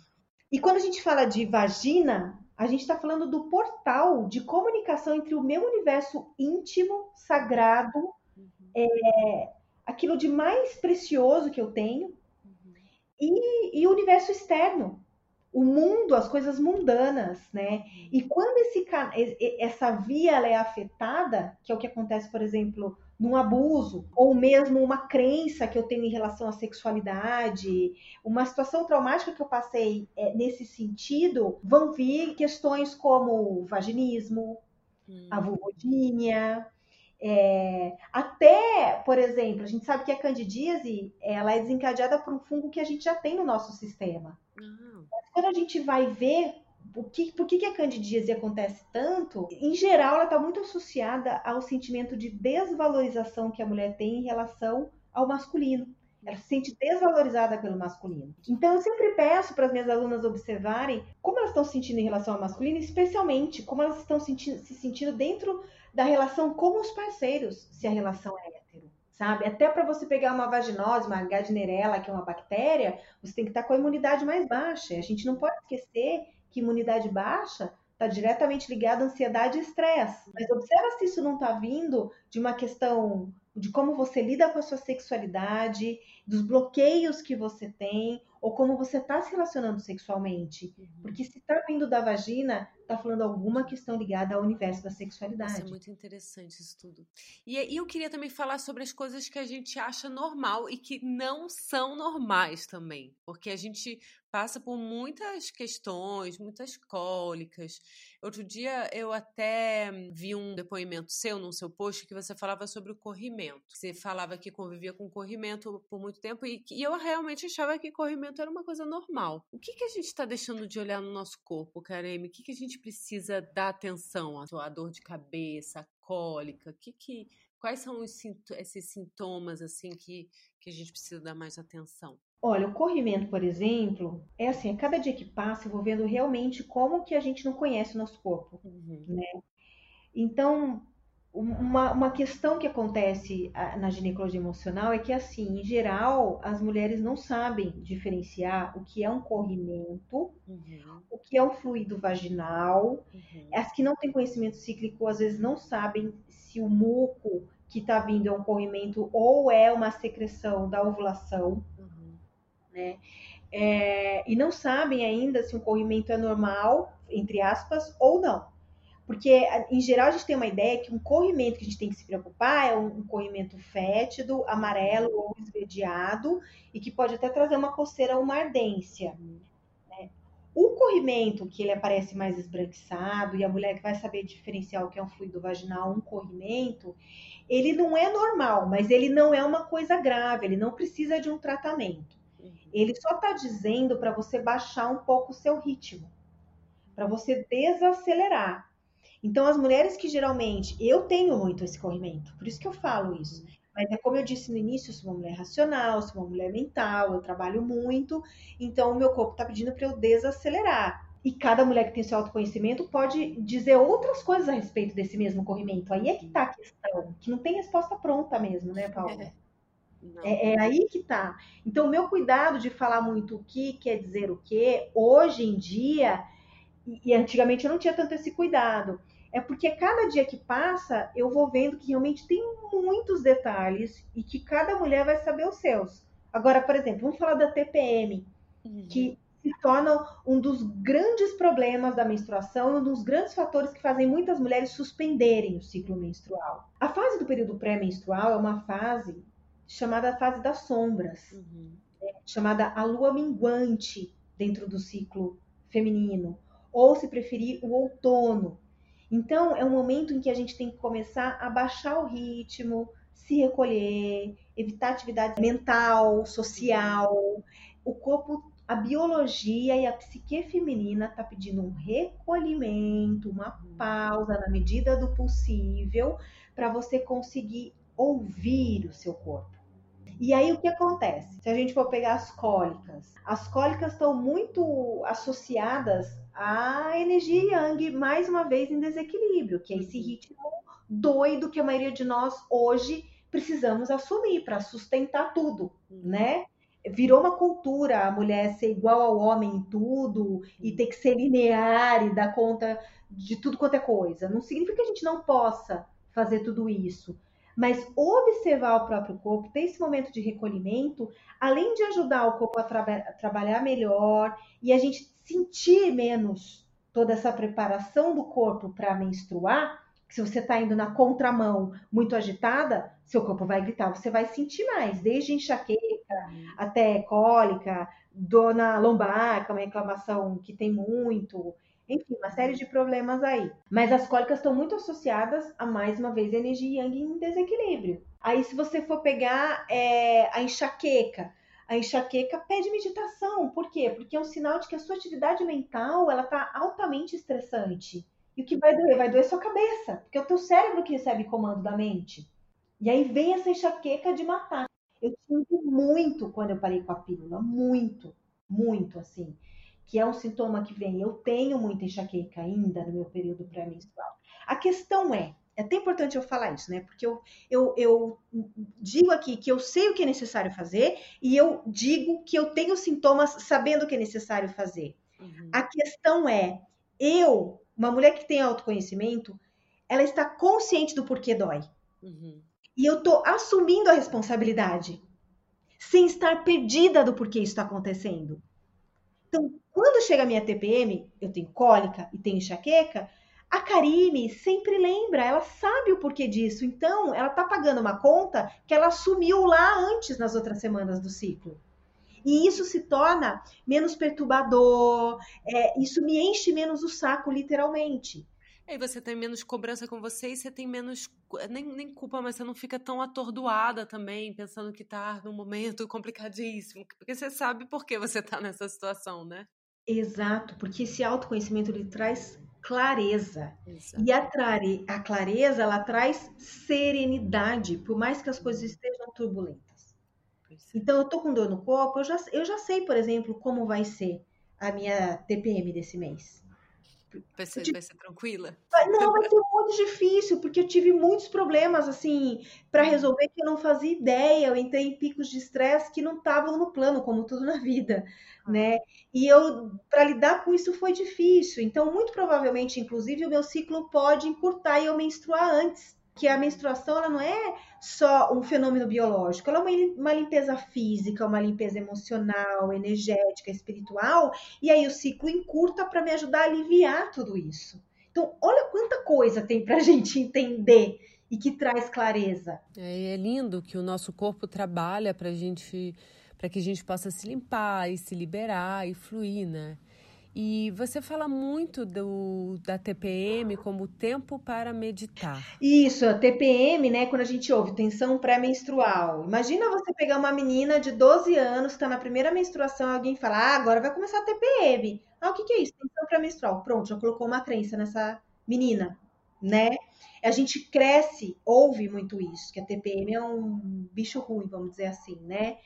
E quando a gente fala de vagina, a gente está falando do portal de comunicação entre o meu universo íntimo, sagrado, uhum. é, aquilo de mais precioso que eu tenho, uhum. e, e o universo externo, o mundo, as coisas mundanas, né? E quando esse, essa via é afetada, que é o que acontece, por exemplo, num abuso, ou mesmo uma crença que eu tenho em relação à sexualidade, uma situação traumática que eu passei é, nesse sentido, vão vir questões como o vaginismo, hum. a vulvodínia, é, até, por exemplo, a gente sabe que a candidíase ela é desencadeada por um fungo que a gente já tem no nosso sistema. Uhum. Quando a gente vai ver o que, por que, que a candidíase acontece tanto, em geral ela está muito associada ao sentimento de desvalorização que a mulher tem em relação ao masculino. Ela se sente desvalorizada pelo masculino. Então, eu sempre peço para as minhas alunas observarem como elas estão se sentindo em relação ao masculino, especialmente como elas estão sentindo, se sentindo dentro da relação com os parceiros, se a relação é hétero, sabe? Até para você pegar uma vaginose, uma gardnerella, que é uma bactéria, você tem que estar tá com a imunidade mais baixa. A gente não pode esquecer que imunidade baixa está diretamente ligada à ansiedade e estresse. Mas observa se isso não está vindo de uma questão de como você lida com a sua sexualidade, dos bloqueios que você tem, ou como você está se relacionando sexualmente. Uhum. Porque se está vindo da vagina, está falando alguma questão ligada ao universo da sexualidade. Isso é muito interessante isso tudo. E, e eu queria também falar sobre as coisas que a gente acha normal e que não são normais também. Porque a gente passa por muitas questões, muitas cólicas. Outro dia eu até vi um depoimento seu no seu post que você falava sobre o corrimento. Você falava que convivia com corrimento por muito tempo e, e eu realmente achava que corrimento era uma coisa normal. O que, que a gente está deixando de olhar no nosso corpo, Kareme? O que, que a gente precisa dar atenção? A dor de cabeça, a cólica? Que que, quais são os, esses sintomas assim que, que a gente precisa dar mais atenção? Olha, o corrimento, por exemplo, é assim, a cada dia que passa, eu vou vendo realmente como que a gente não conhece o nosso corpo, uhum. né? Então, uma, uma questão que acontece na ginecologia emocional é que, assim, em geral, as mulheres não sabem diferenciar o que é um corrimento, uhum. o que é um fluido vaginal. Uhum. As que não têm conhecimento cíclico, às vezes, não sabem se o muco que está vindo é um corrimento ou é uma secreção da ovulação. Né? É, e não sabem ainda se um corrimento é normal, entre aspas, ou não. Porque, em geral, a gente tem uma ideia que um corrimento que a gente tem que se preocupar é um, corrimento fétido, amarelo ou esverdeado, e que pode até trazer uma coceira ou uma ardência. Né? O corrimento, que ele aparece mais esbranquiçado, e a mulher que vai saber diferenciar o que é um fluido vaginal, um corrimento, ele não é normal, mas ele não é uma coisa grave, ele não precisa de um tratamento. Uhum. Ele só está dizendo para você baixar um pouco o seu ritmo, para você desacelerar. Então, as mulheres que geralmente, eu tenho muito esse corrimento, por isso que eu falo isso. Mas é como eu disse no início, eu sou uma mulher racional, sou uma mulher mental, eu trabalho muito, então o meu corpo está pedindo para eu desacelerar. E cada mulher que tem seu autoconhecimento pode dizer outras coisas a respeito desse mesmo corrimento. Aí é que está a questão, que não tem resposta pronta mesmo, né, Paula? É. É, é, aí que tá. Então, o meu cuidado de falar muito o que quer dizer o que, hoje em dia, e, antigamente eu não tinha tanto esse cuidado, é porque cada dia que passa, eu vou vendo que realmente tem muitos detalhes e que cada mulher vai saber os seus. Agora, por exemplo, vamos falar da TPM, uhum. que se torna um dos grandes problemas da menstruação e um dos grandes fatores que fazem muitas mulheres suspenderem o ciclo menstrual. A fase do período pré-menstrual é uma fase chamada fase das sombras, uhum. né? chamada a lua minguante dentro do ciclo feminino, ou se preferir, o outono. Então, é um momento em que a gente tem que começar a baixar o ritmo, se recolher, evitar atividade mental, social. O corpo, a biologia e a psique feminina tá pedindo um recolhimento, uma uhum. pausa na medida do possível para você conseguir ouvir o seu corpo. E aí o que acontece? Se a gente for pegar as cólicas, as cólicas estão muito associadas à energia yang, mais uma vez em desequilíbrio, que é esse uhum. ritmo doido que a maioria de nós hoje precisamos assumir para sustentar tudo, uhum. né? Virou uma cultura a mulher ser igual ao homem em tudo e ter que ser linear e dar conta de tudo quanto é coisa. Não significa que a gente não possa fazer tudo isso, mas observar o próprio corpo, ter esse momento de recolhimento, além de ajudar o corpo a, tra a trabalhar melhor e a gente sentir menos toda essa preparação do corpo para menstruar, se você está indo na contramão muito agitada, seu corpo vai gritar, você vai sentir mais, desde enxaqueca até cólica, dona lombar, que é uma inflamação que tem muito, enfim, uma série de problemas aí. Mas as cólicas estão muito associadas a, mais uma vez, energia yang em desequilíbrio. Aí, se você for pegar é, a enxaqueca, a enxaqueca pede meditação. Por quê? Porque é um sinal de que a sua atividade mental ela está altamente estressante. E o que vai doer? Vai doer sua cabeça, porque é o teu cérebro que recebe comando da mente. E aí vem essa enxaqueca de matar. Eu tive muito quando eu parei com a pílula, muito, muito assim que é um sintoma que vem. Eu tenho muita enxaqueca ainda no meu período pré-menstrual. A questão é, é até importante eu falar isso, né? Porque eu, eu, eu digo aqui que eu sei o que é necessário fazer e eu digo que eu tenho sintomas sabendo o que é necessário fazer. Uhum. A questão é, eu, uma mulher que tem autoconhecimento, ela está consciente do porquê dói. Uhum. E eu tô assumindo a responsabilidade, sem estar perdida do porquê isso está acontecendo. Então, quando chega a minha TPM, eu tenho cólica e tenho enxaqueca, a Karime sempre lembra, ela sabe o porquê disso. Então, ela tá pagando uma conta que ela assumiu lá antes, nas outras semanas do ciclo. E isso se torna menos perturbador, é, isso me enche menos o saco, literalmente. Aí você tem menos cobrança com você e você tem menos. Nem, nem culpa, mas você não fica tão atordoada também, pensando que tá num momento complicadíssimo. Porque você sabe por que você tá nessa situação, né? Exato, porque esse autoconhecimento ele traz clareza. Exato. E a, a clareza ela traz serenidade, por mais que as coisas uhum. estejam turbulentas. É. Então, eu tô com dor no corpo, eu já, eu já sei, por exemplo, como vai ser a minha TPM desse mês. Vai ser, vai ser tranquila? Não, vai ser muito difícil, porque eu tive muitos problemas, assim, para uhum. resolver que eu não fazia ideia. Eu entrei em picos de estresse que não estavam no plano, como tudo na vida, né? E eu, para lidar com isso, foi difícil. Então, muito provavelmente, inclusive, o meu ciclo pode encurtar e eu menstruar antes que a menstruação ela não é só um fenômeno biológico, ela é uma, uma limpeza física, uma limpeza emocional, energética, espiritual, e aí o ciclo encurta para me ajudar a aliviar tudo isso. Então, olha quanta coisa tem para a gente entender e que traz clareza. É, é lindo que o nosso corpo trabalha para gente, para que a gente possa se limpar e se liberar e fluir, né? E você fala muito do, da TPM como tempo para meditar. Isso, a TPM, né? Quando a gente ouve tensão pré-menstrual. Imagina você pegar uma menina de 12 anos, está na primeira menstruação, alguém fala, ah, agora vai começar a TPM. Ah, o que, que é isso? Tensão pré-menstrual. Pronto, já colocou uma crença nessa menina, né? A gente cresce, ouve muito isso, que a TPM é um bicho ruim, vamos dizer assim, né?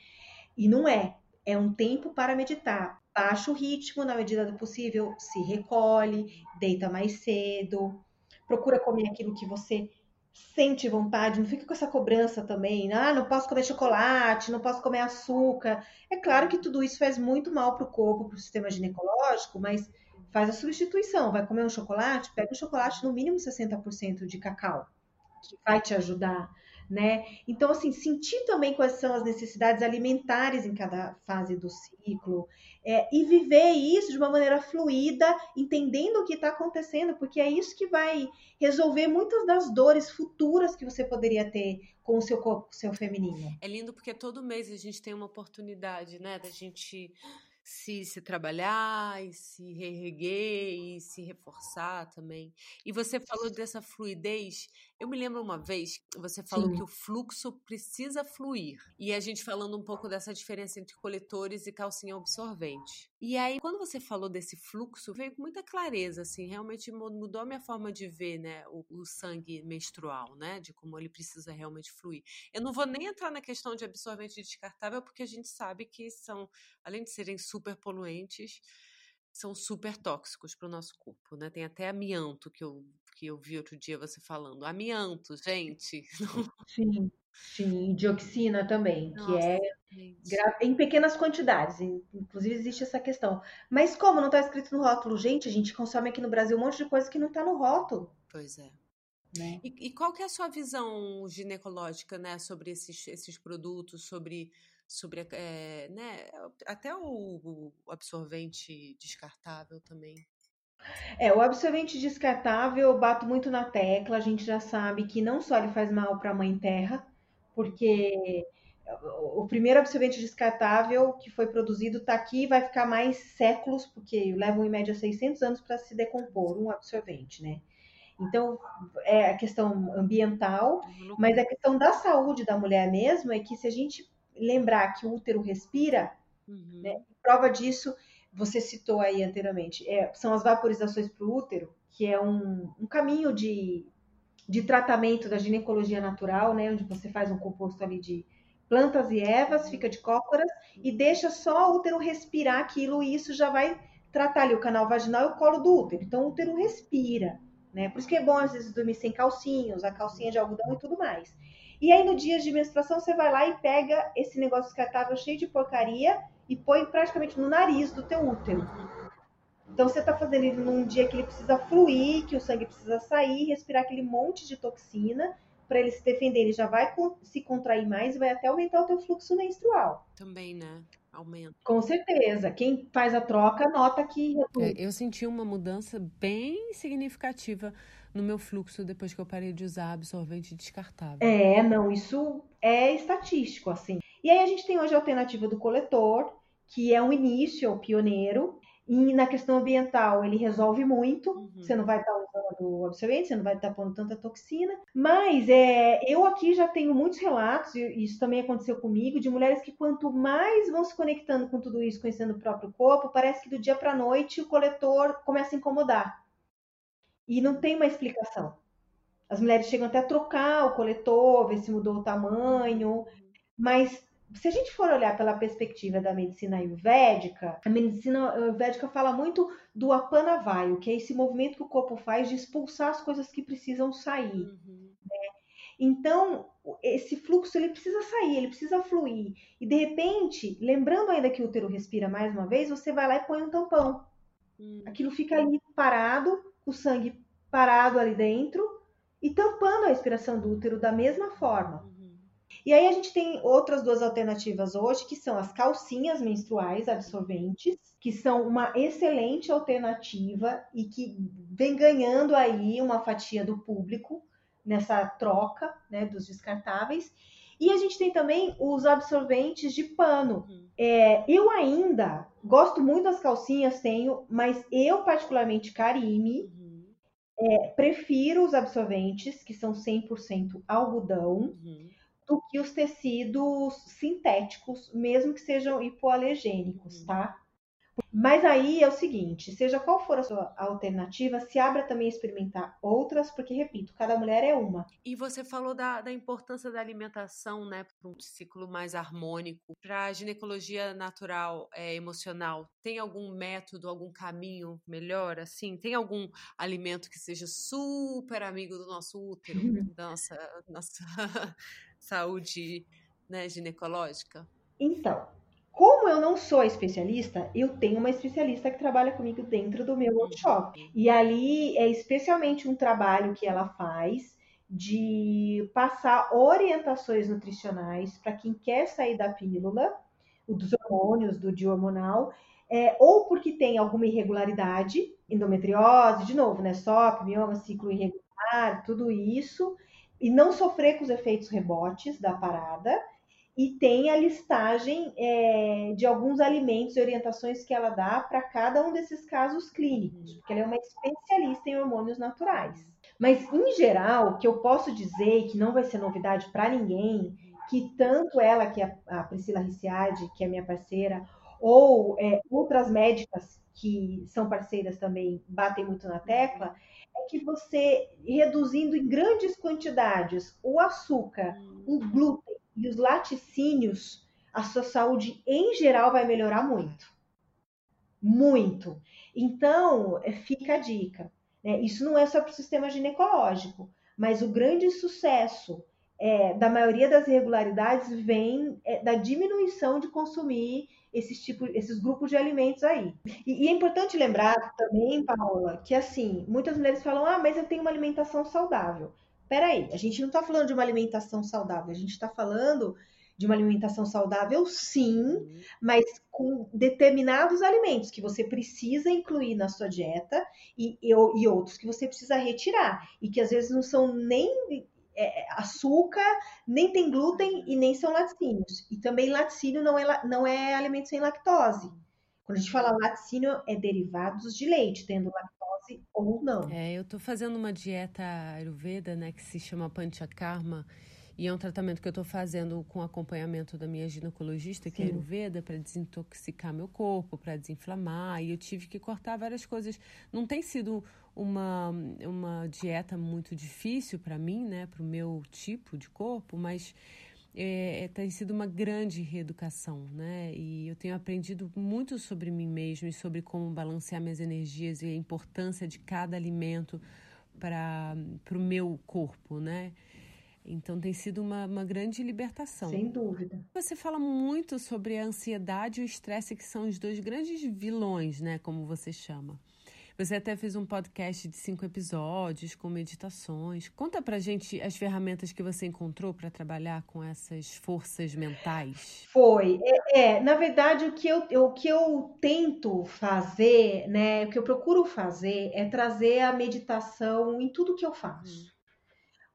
E não é. É um tempo para meditar baixa o ritmo na medida do possível, se recolhe, deita mais cedo, procura comer aquilo que você sente vontade, não fica com essa cobrança também. Ah, não posso comer chocolate, não posso comer açúcar. É claro que tudo isso faz muito mal para o corpo, para o sistema ginecológico, mas faz a substituição. Vai comer um chocolate, pega um chocolate no mínimo 60% de cacau, que vai te ajudar né? Então, assim, sentir também quais são as necessidades alimentares em cada fase do ciclo é, e viver isso de uma maneira fluida, entendendo o que está acontecendo, porque é isso que vai resolver muitas das dores futuras que você poderia ter com o seu corpo, seu feminino. É lindo porque todo mês a gente tem uma oportunidade, né, da gente se, se trabalhar e se reerguer e se reforçar também. E você falou dessa fluidez. Eu me lembro uma vez, você falou Sim. que o fluxo precisa fluir. E a gente falando um pouco dessa diferença entre coletores e calcinha absorvente. E aí, quando você falou desse fluxo, veio com muita clareza, assim, realmente mudou a minha forma de ver, né, o, o sangue menstrual, né, de como ele precisa realmente fluir. Eu não vou nem entrar na questão de absorvente descartável, porque a gente sabe que são, além de serem super poluentes, são super tóxicos para o nosso corpo, né? Tem até amianto que eu, que eu vi outro dia você falando. Amianto, gente. Sim, sim, dioxina também, Nossa, que é em pequenas quantidades. Inclusive existe essa questão. Mas como não está escrito no rótulo, gente, a gente consome aqui no Brasil um monte de coisa que não está no rótulo. Pois é. Né? E, e, qual que é a sua visão ginecológica, né, sobre esses, esses produtos, sobre sobre é, né, até o, o absorvente descartável também. É, o absorvente descartável, eu bato muito na tecla, a gente já sabe que não só ele faz mal para a mãe terra, porque o primeiro absorvente descartável que foi produzido está aqui vai ficar mais séculos, porque levam em média 600 anos para se decompor um absorvente, né? Então, é a questão ambiental, mas a questão da saúde da mulher mesmo é que se a gente lembrar que o útero respira, uhum. né? prova disso, você citou aí anteriormente, é, são as vaporizações para o útero, que é um, um caminho de, de tratamento da ginecologia natural, né? Onde você faz um composto ali de plantas e ervas, fica de cócoras e deixa só o útero respirar aquilo e isso já vai tratar ali o canal vaginal e o colo do útero. Então o útero respira, né? Por isso que é bom às vezes dormir sem calcinha, usar calcinha de algodão e tudo mais. E aí no dia de menstruação você vai lá e pega esse negócio descartável cheio de porcaria e põe praticamente no nariz do teu útero. Então você está fazendo ele num dia que ele precisa fluir, que o sangue precisa sair, respirar aquele monte de toxina para ele se defender. Ele já vai se contrair mais e vai até aumentar o teu fluxo menstrual. Também, né? Aumenta. Com certeza. Quem faz a troca nota que. É, eu senti uma mudança bem significativa no meu fluxo depois que eu parei de usar absorvente descartável. É, não, isso é estatístico, assim. E aí a gente tem hoje a alternativa do coletor, que é um início, é o pioneiro. E na questão ambiental, ele resolve muito. Uhum. Você não vai estar usando o absorvente, você não vai estar pondo tanta toxina. Mas é, eu aqui já tenho muitos relatos, e isso também aconteceu comigo, de mulheres que quanto mais vão se conectando com tudo isso, conhecendo o próprio corpo, parece que do dia para noite o coletor começa a incomodar. E não tem uma explicação. As mulheres chegam até a trocar o coletor, ver se mudou o tamanho, mas se a gente for olhar pela perspectiva da medicina ayurvédica, a medicina ayurvédica fala muito do apanavaio, que é esse movimento que o corpo faz de expulsar as coisas que precisam sair. Uhum. Né? Então, esse fluxo ele precisa sair, ele precisa fluir. E de repente, lembrando ainda que o útero respira mais uma vez, você vai lá e põe um tampão. Uhum. Aquilo fica ali parado, o sangue parado ali dentro e tampando a respiração do útero da mesma forma. Uhum. E aí a gente tem outras duas alternativas hoje, que são as calcinhas menstruais absorventes, que são uma excelente alternativa e que vem ganhando aí uma fatia do público nessa troca né, dos descartáveis. E a gente tem também os absorventes de pano. Uhum. É, eu ainda gosto muito das calcinhas, tenho, mas eu, particularmente, Karime, uhum é, prefiro os absorventes, que são 100% algodão, uhum. Do que os tecidos sintéticos, mesmo que sejam hipoalergênicos, uhum. tá? Mas aí é o seguinte, seja qual for a sua alternativa, se abra também a experimentar outras, porque, repito, cada mulher é uma. E você falou da, da importância da alimentação, né, para um ciclo mais harmônico. Para a ginecologia natural, é, emocional, tem algum método, algum caminho melhor, assim? Tem algum alimento que seja super amigo do nosso útero, da nossa, nossa saúde né, ginecológica? Então, como eu não sou especialista, eu tenho uma especialista que trabalha comigo dentro do meu workshop. E ali é especialmente um trabalho que ela faz de passar orientações nutricionais para quem quer sair da pílula, dos hormônios, do dia hormonal, é, ou porque tem alguma irregularidade, endometriose, de novo, né? SOP, mioma, ciclo irregular, tudo isso, e não sofrer com os efeitos rebotes da parada e tem a listagem é, de alguns alimentos e orientações que ela dá para cada um desses casos clínicos, porque ela é uma especialista em hormônios naturais. Mas, em geral, o que eu posso dizer, que não vai ser novidade para ninguém, que tanto ela, que é a Priscila Ricciardi, que é minha parceira, ou é, outras médicas que são parceiras também batem muito na tecla, é que você, reduzindo em grandes quantidades o açúcar, o glúten e os laticínios, a sua saúde em geral vai melhorar muito. Muito. Então, é, fica a dica. Né? Isso não é só para o sistema ginecológico, mas o grande sucesso é, da maioria das irregularidades vem é, da diminuição de consumir esses, tipo, esses grupos de alimentos aí. E, e, é importante lembrar também, Paula, que assim, muitas mulheres falam: ah, mas eu tenho uma alimentação saudável peraí, a gente não está falando de uma alimentação saudável, a gente está falando de uma alimentação saudável, sim, mas com determinados alimentos que você precisa incluir na sua dieta e, e, e outros que você precisa retirar e que às vezes não são nem é, açúcar, nem tem glúten e nem são laticínios. E também laticínio não é, não é alimento sem lactose. Quando a gente fala laticínio, é derivados de leite, tendo lactose ou não. É, eu tô fazendo uma dieta ayurveda, né, que se chama Panchakarma, e é um tratamento que eu estou fazendo com acompanhamento da minha ginecologista, que é Sim. é Ayurveda, para desintoxicar meu corpo, para desinflamar. E eu tive que cortar várias coisas. Não tem sido uma, uma dieta muito difícil para mim, né, para o meu tipo de corpo, mas é, é, tem sido uma grande reeducação, né? E eu tenho aprendido muito sobre mim mesmo e sobre como balancear minhas energias e a importância de cada alimento para o meu corpo, né? Então tem sido uma, uma grande libertação. Sem dúvida. Você fala muito sobre a ansiedade e o estresse, que são os dois grandes vilões, né? Como você chama. Você até fez um podcast de cinco episódios com meditações. Conta pra gente as ferramentas que você encontrou para trabalhar com essas forças mentais. Foi. É, é, na verdade, o que, eu, o que eu tento fazer, né? O que eu procuro fazer é trazer a meditação em tudo que eu faço. Hum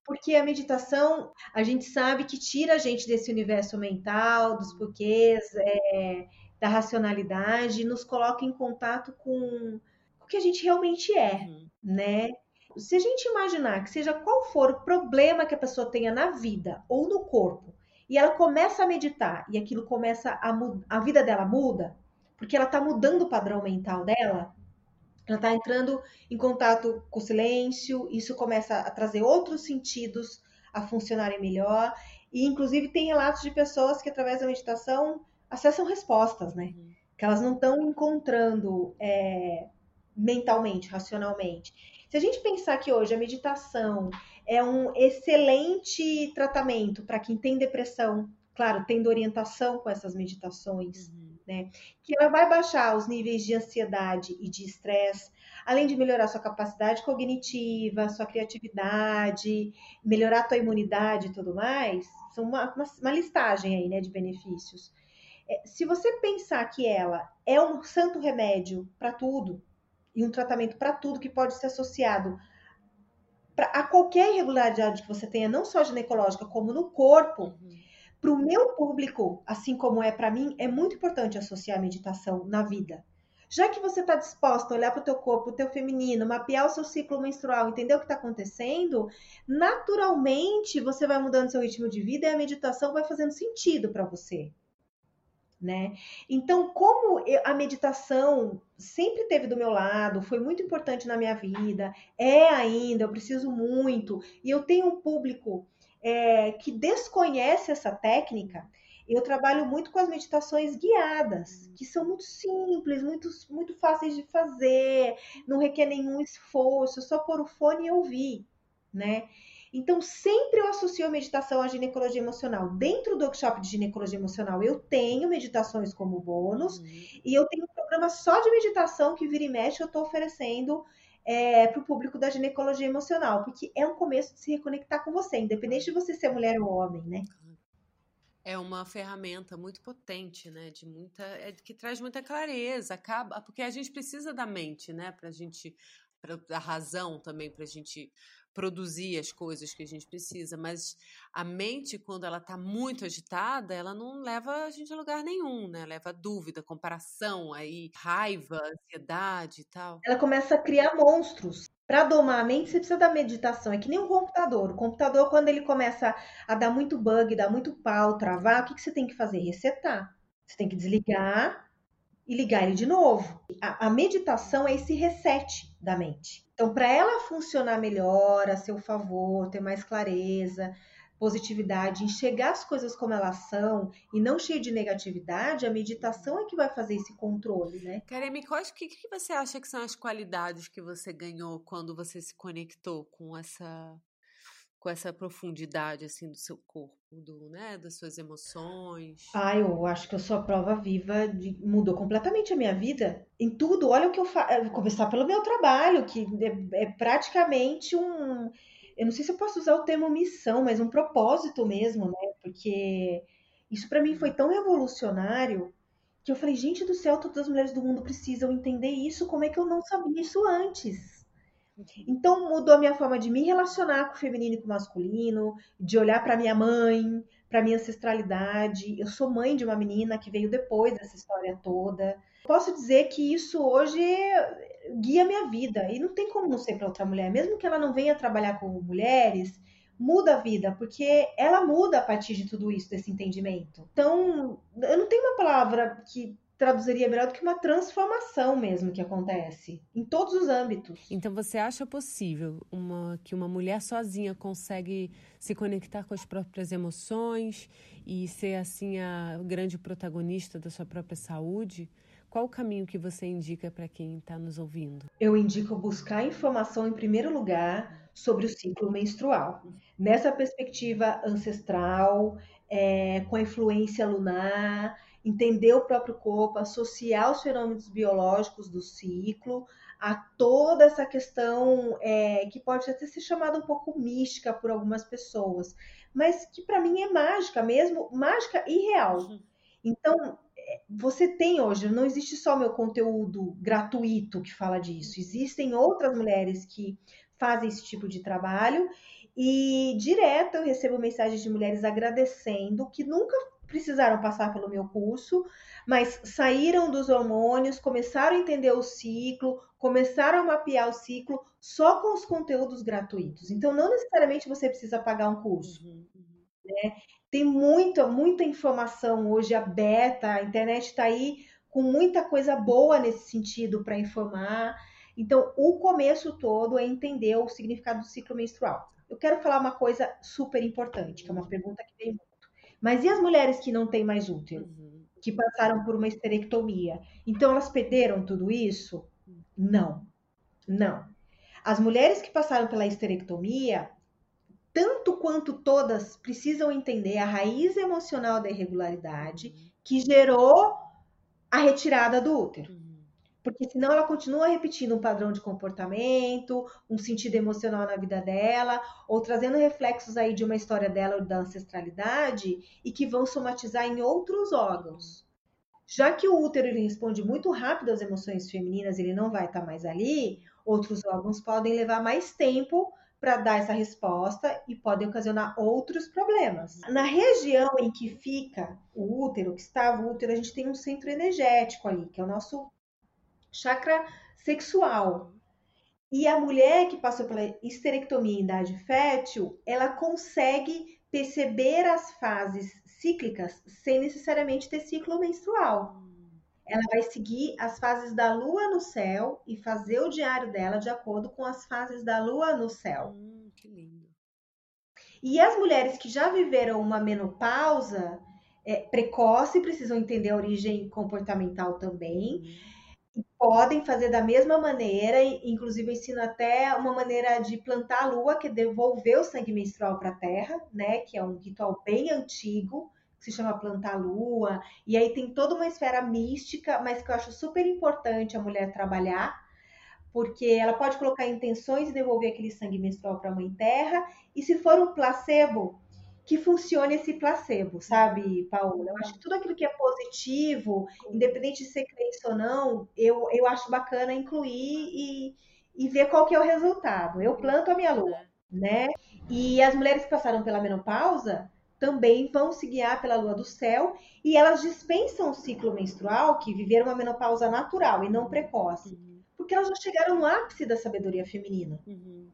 porque a meditação a gente sabe que tira a gente desse universo mental, dos porquês, é, da racionalidade, e nos coloca em contato com o que a gente realmente é, uhum. né? Se a gente imaginar que seja qual for o problema que a pessoa tenha na vida ou no corpo, e ela começa a meditar e aquilo começa a a vida dela muda, porque ela está mudando o padrão mental dela, ela está entrando em contato com o silêncio, isso começa a trazer outros sentidos a funcionarem melhor. E, inclusive, tem relatos de pessoas que, através da meditação, acessam respostas, né? Uhum. Que elas não estão encontrando é, mentalmente, racionalmente. Se a gente pensar que hoje a meditação é um excelente tratamento para quem tem depressão, claro, tendo orientação com essas meditações, uhum. Né? Que ela vai baixar os níveis de ansiedade e de estresse, além de melhorar sua capacidade cognitiva, sua criatividade, melhorar a tua imunidade e tudo mais, são uma, uma, uma listagem aí, né, de benefícios. É, se você pensar que ela é um santo remédio para tudo, e um tratamento para tudo que pode ser associado pra, a qualquer irregularidade que você tenha, não só ginecológica, como no corpo. Uhum. Para o meu público, assim como é para mim, é muito importante associar a meditação na vida. Já que você está disposta a olhar para o teu corpo, o teu feminino, mapear o seu ciclo menstrual, entender o que está acontecendo, naturalmente você vai mudando seu ritmo de vida e a meditação vai fazendo sentido para você. né? Então, como eu, a meditação sempre teve do meu lado, foi muito importante na minha vida, é ainda, eu preciso muito, e eu tenho um público é, que desconhece essa técnica, eu trabalho muito com as meditações guiadas, que são muito simples, muito, muito fáceis de fazer, não requer nenhum esforço, só pôr o fone e ouvir, né? Então, sempre eu associo a meditação à ginecologia emocional. Dentro do workshop de ginecologia emocional, eu tenho meditações como bônus uhum. e eu tenho um programa só de meditação que vira e mexe, eu estou oferecendo é, para o público da ginecologia emocional, porque é um começo de se reconectar com você, independente de você ser mulher ou homem, né? É uma ferramenta muito potente, né? De muita, é, que traz muita clareza, acaba, porque a gente precisa da mente, né? Para a gente, pra, da razão também, para a gente produzir as coisas que a gente precisa, mas a mente, quando ela está muito agitada, ela não leva a gente a lugar nenhum, né? Leva dúvida, comparação, aí raiva, ansiedade e tal. Ela começa a criar monstros. Para domar a mente, você precisa da meditação. É que nem um computador. O computador, quando ele começa a dar muito bug, dar muito pau, travar, o que, que você tem que fazer? Resetar. Você tem que desligar e ligar ele de novo. A, a meditação é esse reset da mente. Então, para ela funcionar melhor, a seu favor, ter mais clareza, positividade, enxergar as coisas como elas são e não cheio de negatividade, a meditação é que vai fazer esse controle, né? Karemi, o que, que você acha que são as qualidades que você ganhou quando você se conectou com essa com essa profundidade assim do seu corpo, do, né, das suas emoções? Ah, eu acho que eu sou a prova viva de mudou completamente a minha vida em tudo. Olha o que eu faço, eh, começar pelo meu trabalho, que é, é praticamente um eu não sei se eu posso usar o termo missão, mas um propósito mesmo, né? Porque isso para mim foi tão revolucionário que eu falei, gente do céu, todas as mulheres do mundo precisam entender isso, como é que eu não sabia isso antes? Então mudou a minha forma de me relacionar com o feminino e com o masculino, de olhar para minha mãe, para minha ancestralidade. Eu sou mãe de uma menina que veio depois dessa história toda. Posso dizer que isso hoje guia minha vida e não tem como não ser para outra mulher, mesmo que ela não venha trabalhar com mulheres, muda a vida, porque ela muda a partir de tudo isso, desse entendimento. Então, eu não tenho uma palavra que traduziria melhor do que uma transformação mesmo que acontece em todos os âmbitos. Então você acha possível uma, que uma mulher sozinha consegue se conectar com as próprias emoções e ser assim a grande protagonista da sua própria saúde? Qual o caminho que você indica para quem está nos ouvindo? Eu indico buscar informação em primeiro lugar sobre o ciclo menstrual. Nessa perspectiva ancestral, é, com a influência lunar, entender o próprio corpo, associar os fenômenos biológicos do ciclo a toda essa questão é, que pode até ser chamada um pouco mística por algumas pessoas, mas que para mim é mágica mesmo, mágica e real. Uhum. Então, é, você tem hoje, não existe só meu conteúdo gratuito que fala disso, existem outras mulheres que fazem esse tipo de trabalho e direto eu recebo mensagens de mulheres agradecendo que nunca precisaram passar pelo meu curso, mas saíram dos hormônios, começaram a entender o ciclo, começaram a mapear o ciclo só com os conteúdos gratuitos. Então, não necessariamente você precisa pagar um curso. Uhum, uhum. Né? Tem muita, muita informação hoje aberta, a internet está aí com muita coisa boa nesse sentido para informar. Então, o começo todo é entender o significado do ciclo menstrual. Eu quero falar uma coisa super importante, que é uma pergunta que vem mas e as mulheres que não têm mais útero? Uhum. Que passaram por uma esterectomia? Então elas perderam tudo isso? Não. Não. As mulheres que passaram pela esterectomia, tanto quanto todas, precisam entender a raiz emocional da irregularidade uhum. que gerou a retirada do útero. Porque senão ela continua repetindo um padrão de comportamento, um sentido emocional na vida dela, ou trazendo reflexos aí de uma história dela ou da ancestralidade e que vão somatizar em outros órgãos. Já que o útero ele responde muito rápido às emoções femininas, ele não vai estar tá mais ali, outros órgãos podem levar mais tempo para dar essa resposta e podem ocasionar outros problemas. Na região em que fica o útero, que estava o útero, a gente tem um centro energético ali, que é o nosso chakra sexual. E a mulher que passou pela esterectomia em idade fértil, ela consegue perceber as fases cíclicas sem necessariamente ter ciclo menstrual. Ela vai seguir as fases da lua no céu e fazer o diário dela de acordo com as fases da lua no céu. Hum, que lindo. E as mulheres que já viveram uma menopausa é, precoce precisam entender a origem comportamental também. Uhum podem fazer da mesma maneira, inclusive eu ensino até uma maneira de plantar a lua, que é devolver o sangue menstrual para a terra, né? Que é um ritual bem antigo, que se chama plantar a lua. E aí tem toda uma esfera mística, mas que eu acho super importante a mulher trabalhar, porque ela pode colocar intenções e devolver aquele sangue menstrual para a mãe terra. E se for um placebo, que funcione esse placebo, sabe, Paula? Eu acho que tudo aquilo que é positivo, independente de ser crença ou não, eu, eu acho bacana incluir e, e ver qual que é o resultado. Eu planto a minha lua, né? E as mulheres que passaram pela menopausa também vão se guiar pela lua do céu e elas dispensam o ciclo menstrual, que viveram uma menopausa natural e não precoce, uhum. porque elas já chegaram no ápice da sabedoria feminina. Uhum.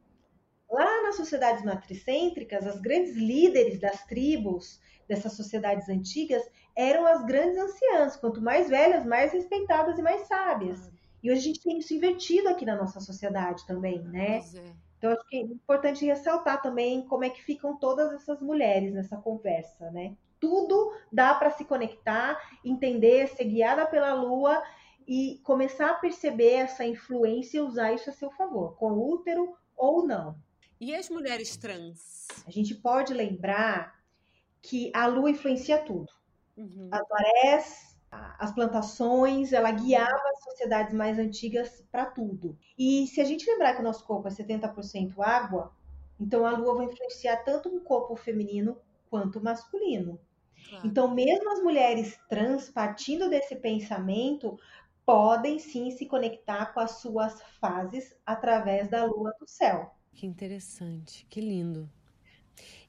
Lá nas sociedades matricêntricas, as grandes líderes das tribos dessas sociedades antigas eram as grandes anciãs, quanto mais velhas, mais respeitadas e mais sábias. E hoje a gente tem isso invertido aqui na nossa sociedade também, né? É. Então acho que é importante ressaltar também como é que ficam todas essas mulheres nessa conversa, né? Tudo dá para se conectar, entender, ser guiada pela lua e começar a perceber essa influência e usar isso a seu favor, com útero ou não. E as mulheres trans? A gente pode lembrar que a lua influencia tudo. Uhum. As marés, as plantações, ela guiava as sociedades mais antigas para tudo. E se a gente lembrar que o nosso corpo é 70% água, então a lua vai influenciar tanto o corpo feminino quanto o masculino. Claro. Então, mesmo as mulheres trans, partindo desse pensamento, podem sim se conectar com as suas fases através da lua do céu. Que interessante, que lindo.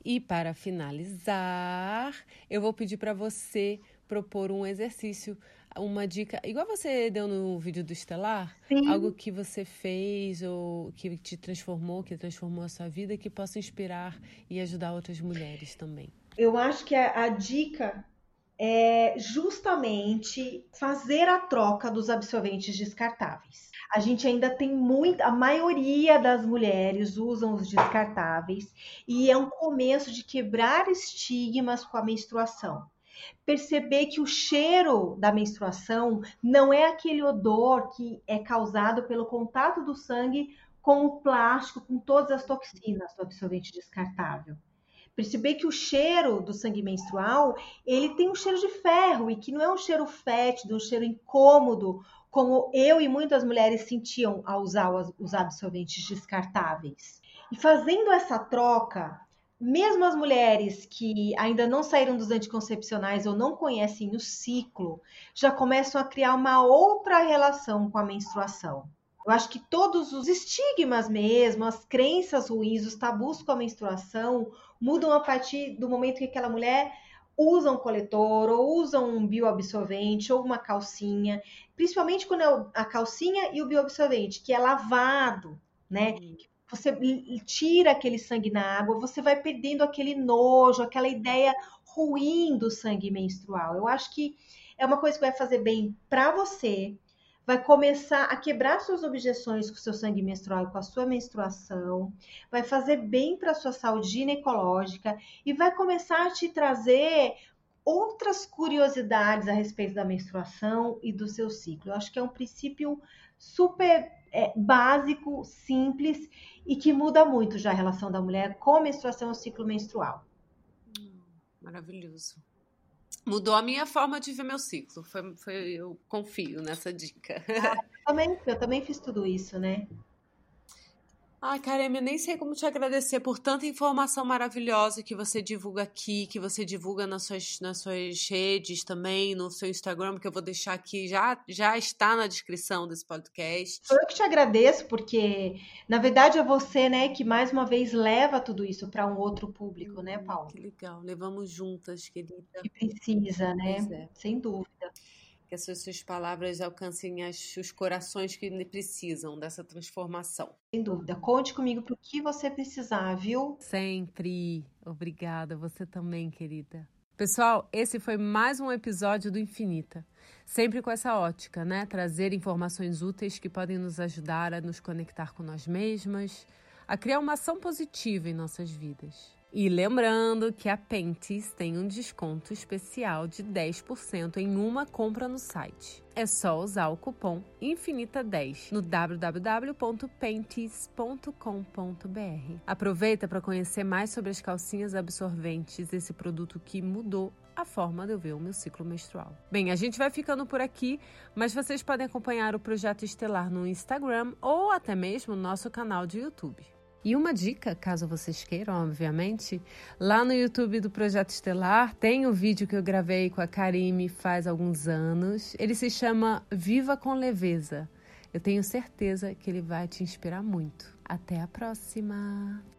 E para finalizar, eu vou pedir para você propor um exercício, uma dica, igual você deu no vídeo do Estelar, Sim. algo que você fez ou que te transformou, que transformou a sua vida, que possa inspirar e ajudar outras mulheres também. Eu acho que a, a dica é justamente fazer a troca dos absorventes descartáveis a gente ainda tem muita, a maioria das mulheres usam os descartáveis e é um começo de quebrar estigmas com a menstruação. Perceber que o cheiro da menstruação não é aquele odor que é causado pelo contato do sangue com o plástico, com todas as toxinas do absorvente descartável perceber que o cheiro do sangue menstrual ele tem um cheiro de ferro e que não é um cheiro fétido, um cheiro incômodo como eu e muitas mulheres sentiam ao usar os absorventes descartáveis. E fazendo essa troca, mesmo as mulheres que ainda não saíram dos anticoncepcionais ou não conhecem o ciclo, já começam a criar uma outra relação com a menstruação. Eu acho que todos os estigmas mesmo, as crenças ruins, os tabus com a menstruação mudam a partir do momento que aquela mulher usam coletor ou usam um bioabsorvente ou uma calcinha, principalmente quando é a calcinha e o bioabsorvente, que é lavado, né? Você tira aquele sangue na água, você vai perdendo aquele nojo, aquela ideia ruim do sangue menstrual. Eu acho que é uma coisa que vai fazer bem para você, vai começar a quebrar suas objeções com o seu sangue menstrual e com a sua menstruação, vai fazer bem para a sua saúde ginecológica e vai começar a te trazer outras curiosidades a respeito da menstruação e do seu ciclo. Eu acho que é um princípio super é, básico, simples e que muda muito já a relação da mulher com a menstruação e o ciclo menstrual. Hum, maravilhoso mudou a minha forma de ver meu ciclo. Foi, foi eu confio nessa dica. Ah, eu, também, eu também fiz tudo isso, né? Ai, Karemi, eu nem sei como te agradecer por tanta informação maravilhosa que você divulga aqui, que você divulga nas suas, nas suas redes também, no seu Instagram, que eu vou deixar aqui, já, já está na descrição desse podcast. Eu que te agradeço, porque, na verdade, é você, né, que mais uma vez leva tudo isso para um outro público, né, hum, Paulo? Que legal, levamos juntas, querida. Que precisa, né? É. Sem dúvida que essas suas palavras alcancem as, os corações que precisam dessa transformação. Sem dúvida. Conte comigo para o que você precisar, viu? Sempre. Obrigada. Você também, querida. Pessoal, esse foi mais um episódio do Infinita. Sempre com essa ótica, né? Trazer informações úteis que podem nos ajudar a nos conectar com nós mesmas, a criar uma ação positiva em nossas vidas. E lembrando que a Pentes tem um desconto especial de 10% em uma compra no site. É só usar o cupom INFINITA10 no www.pentes.com.br. Aproveita para conhecer mais sobre as calcinhas absorventes, esse produto que mudou a forma de eu ver o meu ciclo menstrual. Bem, a gente vai ficando por aqui, mas vocês podem acompanhar o Projeto Estelar no Instagram ou até mesmo no nosso canal de YouTube. E uma dica, caso vocês queiram, obviamente, lá no YouTube do Projeto Estelar tem um vídeo que eu gravei com a Karime faz alguns anos. Ele se chama Viva com Leveza. Eu tenho certeza que ele vai te inspirar muito. Até a próxima!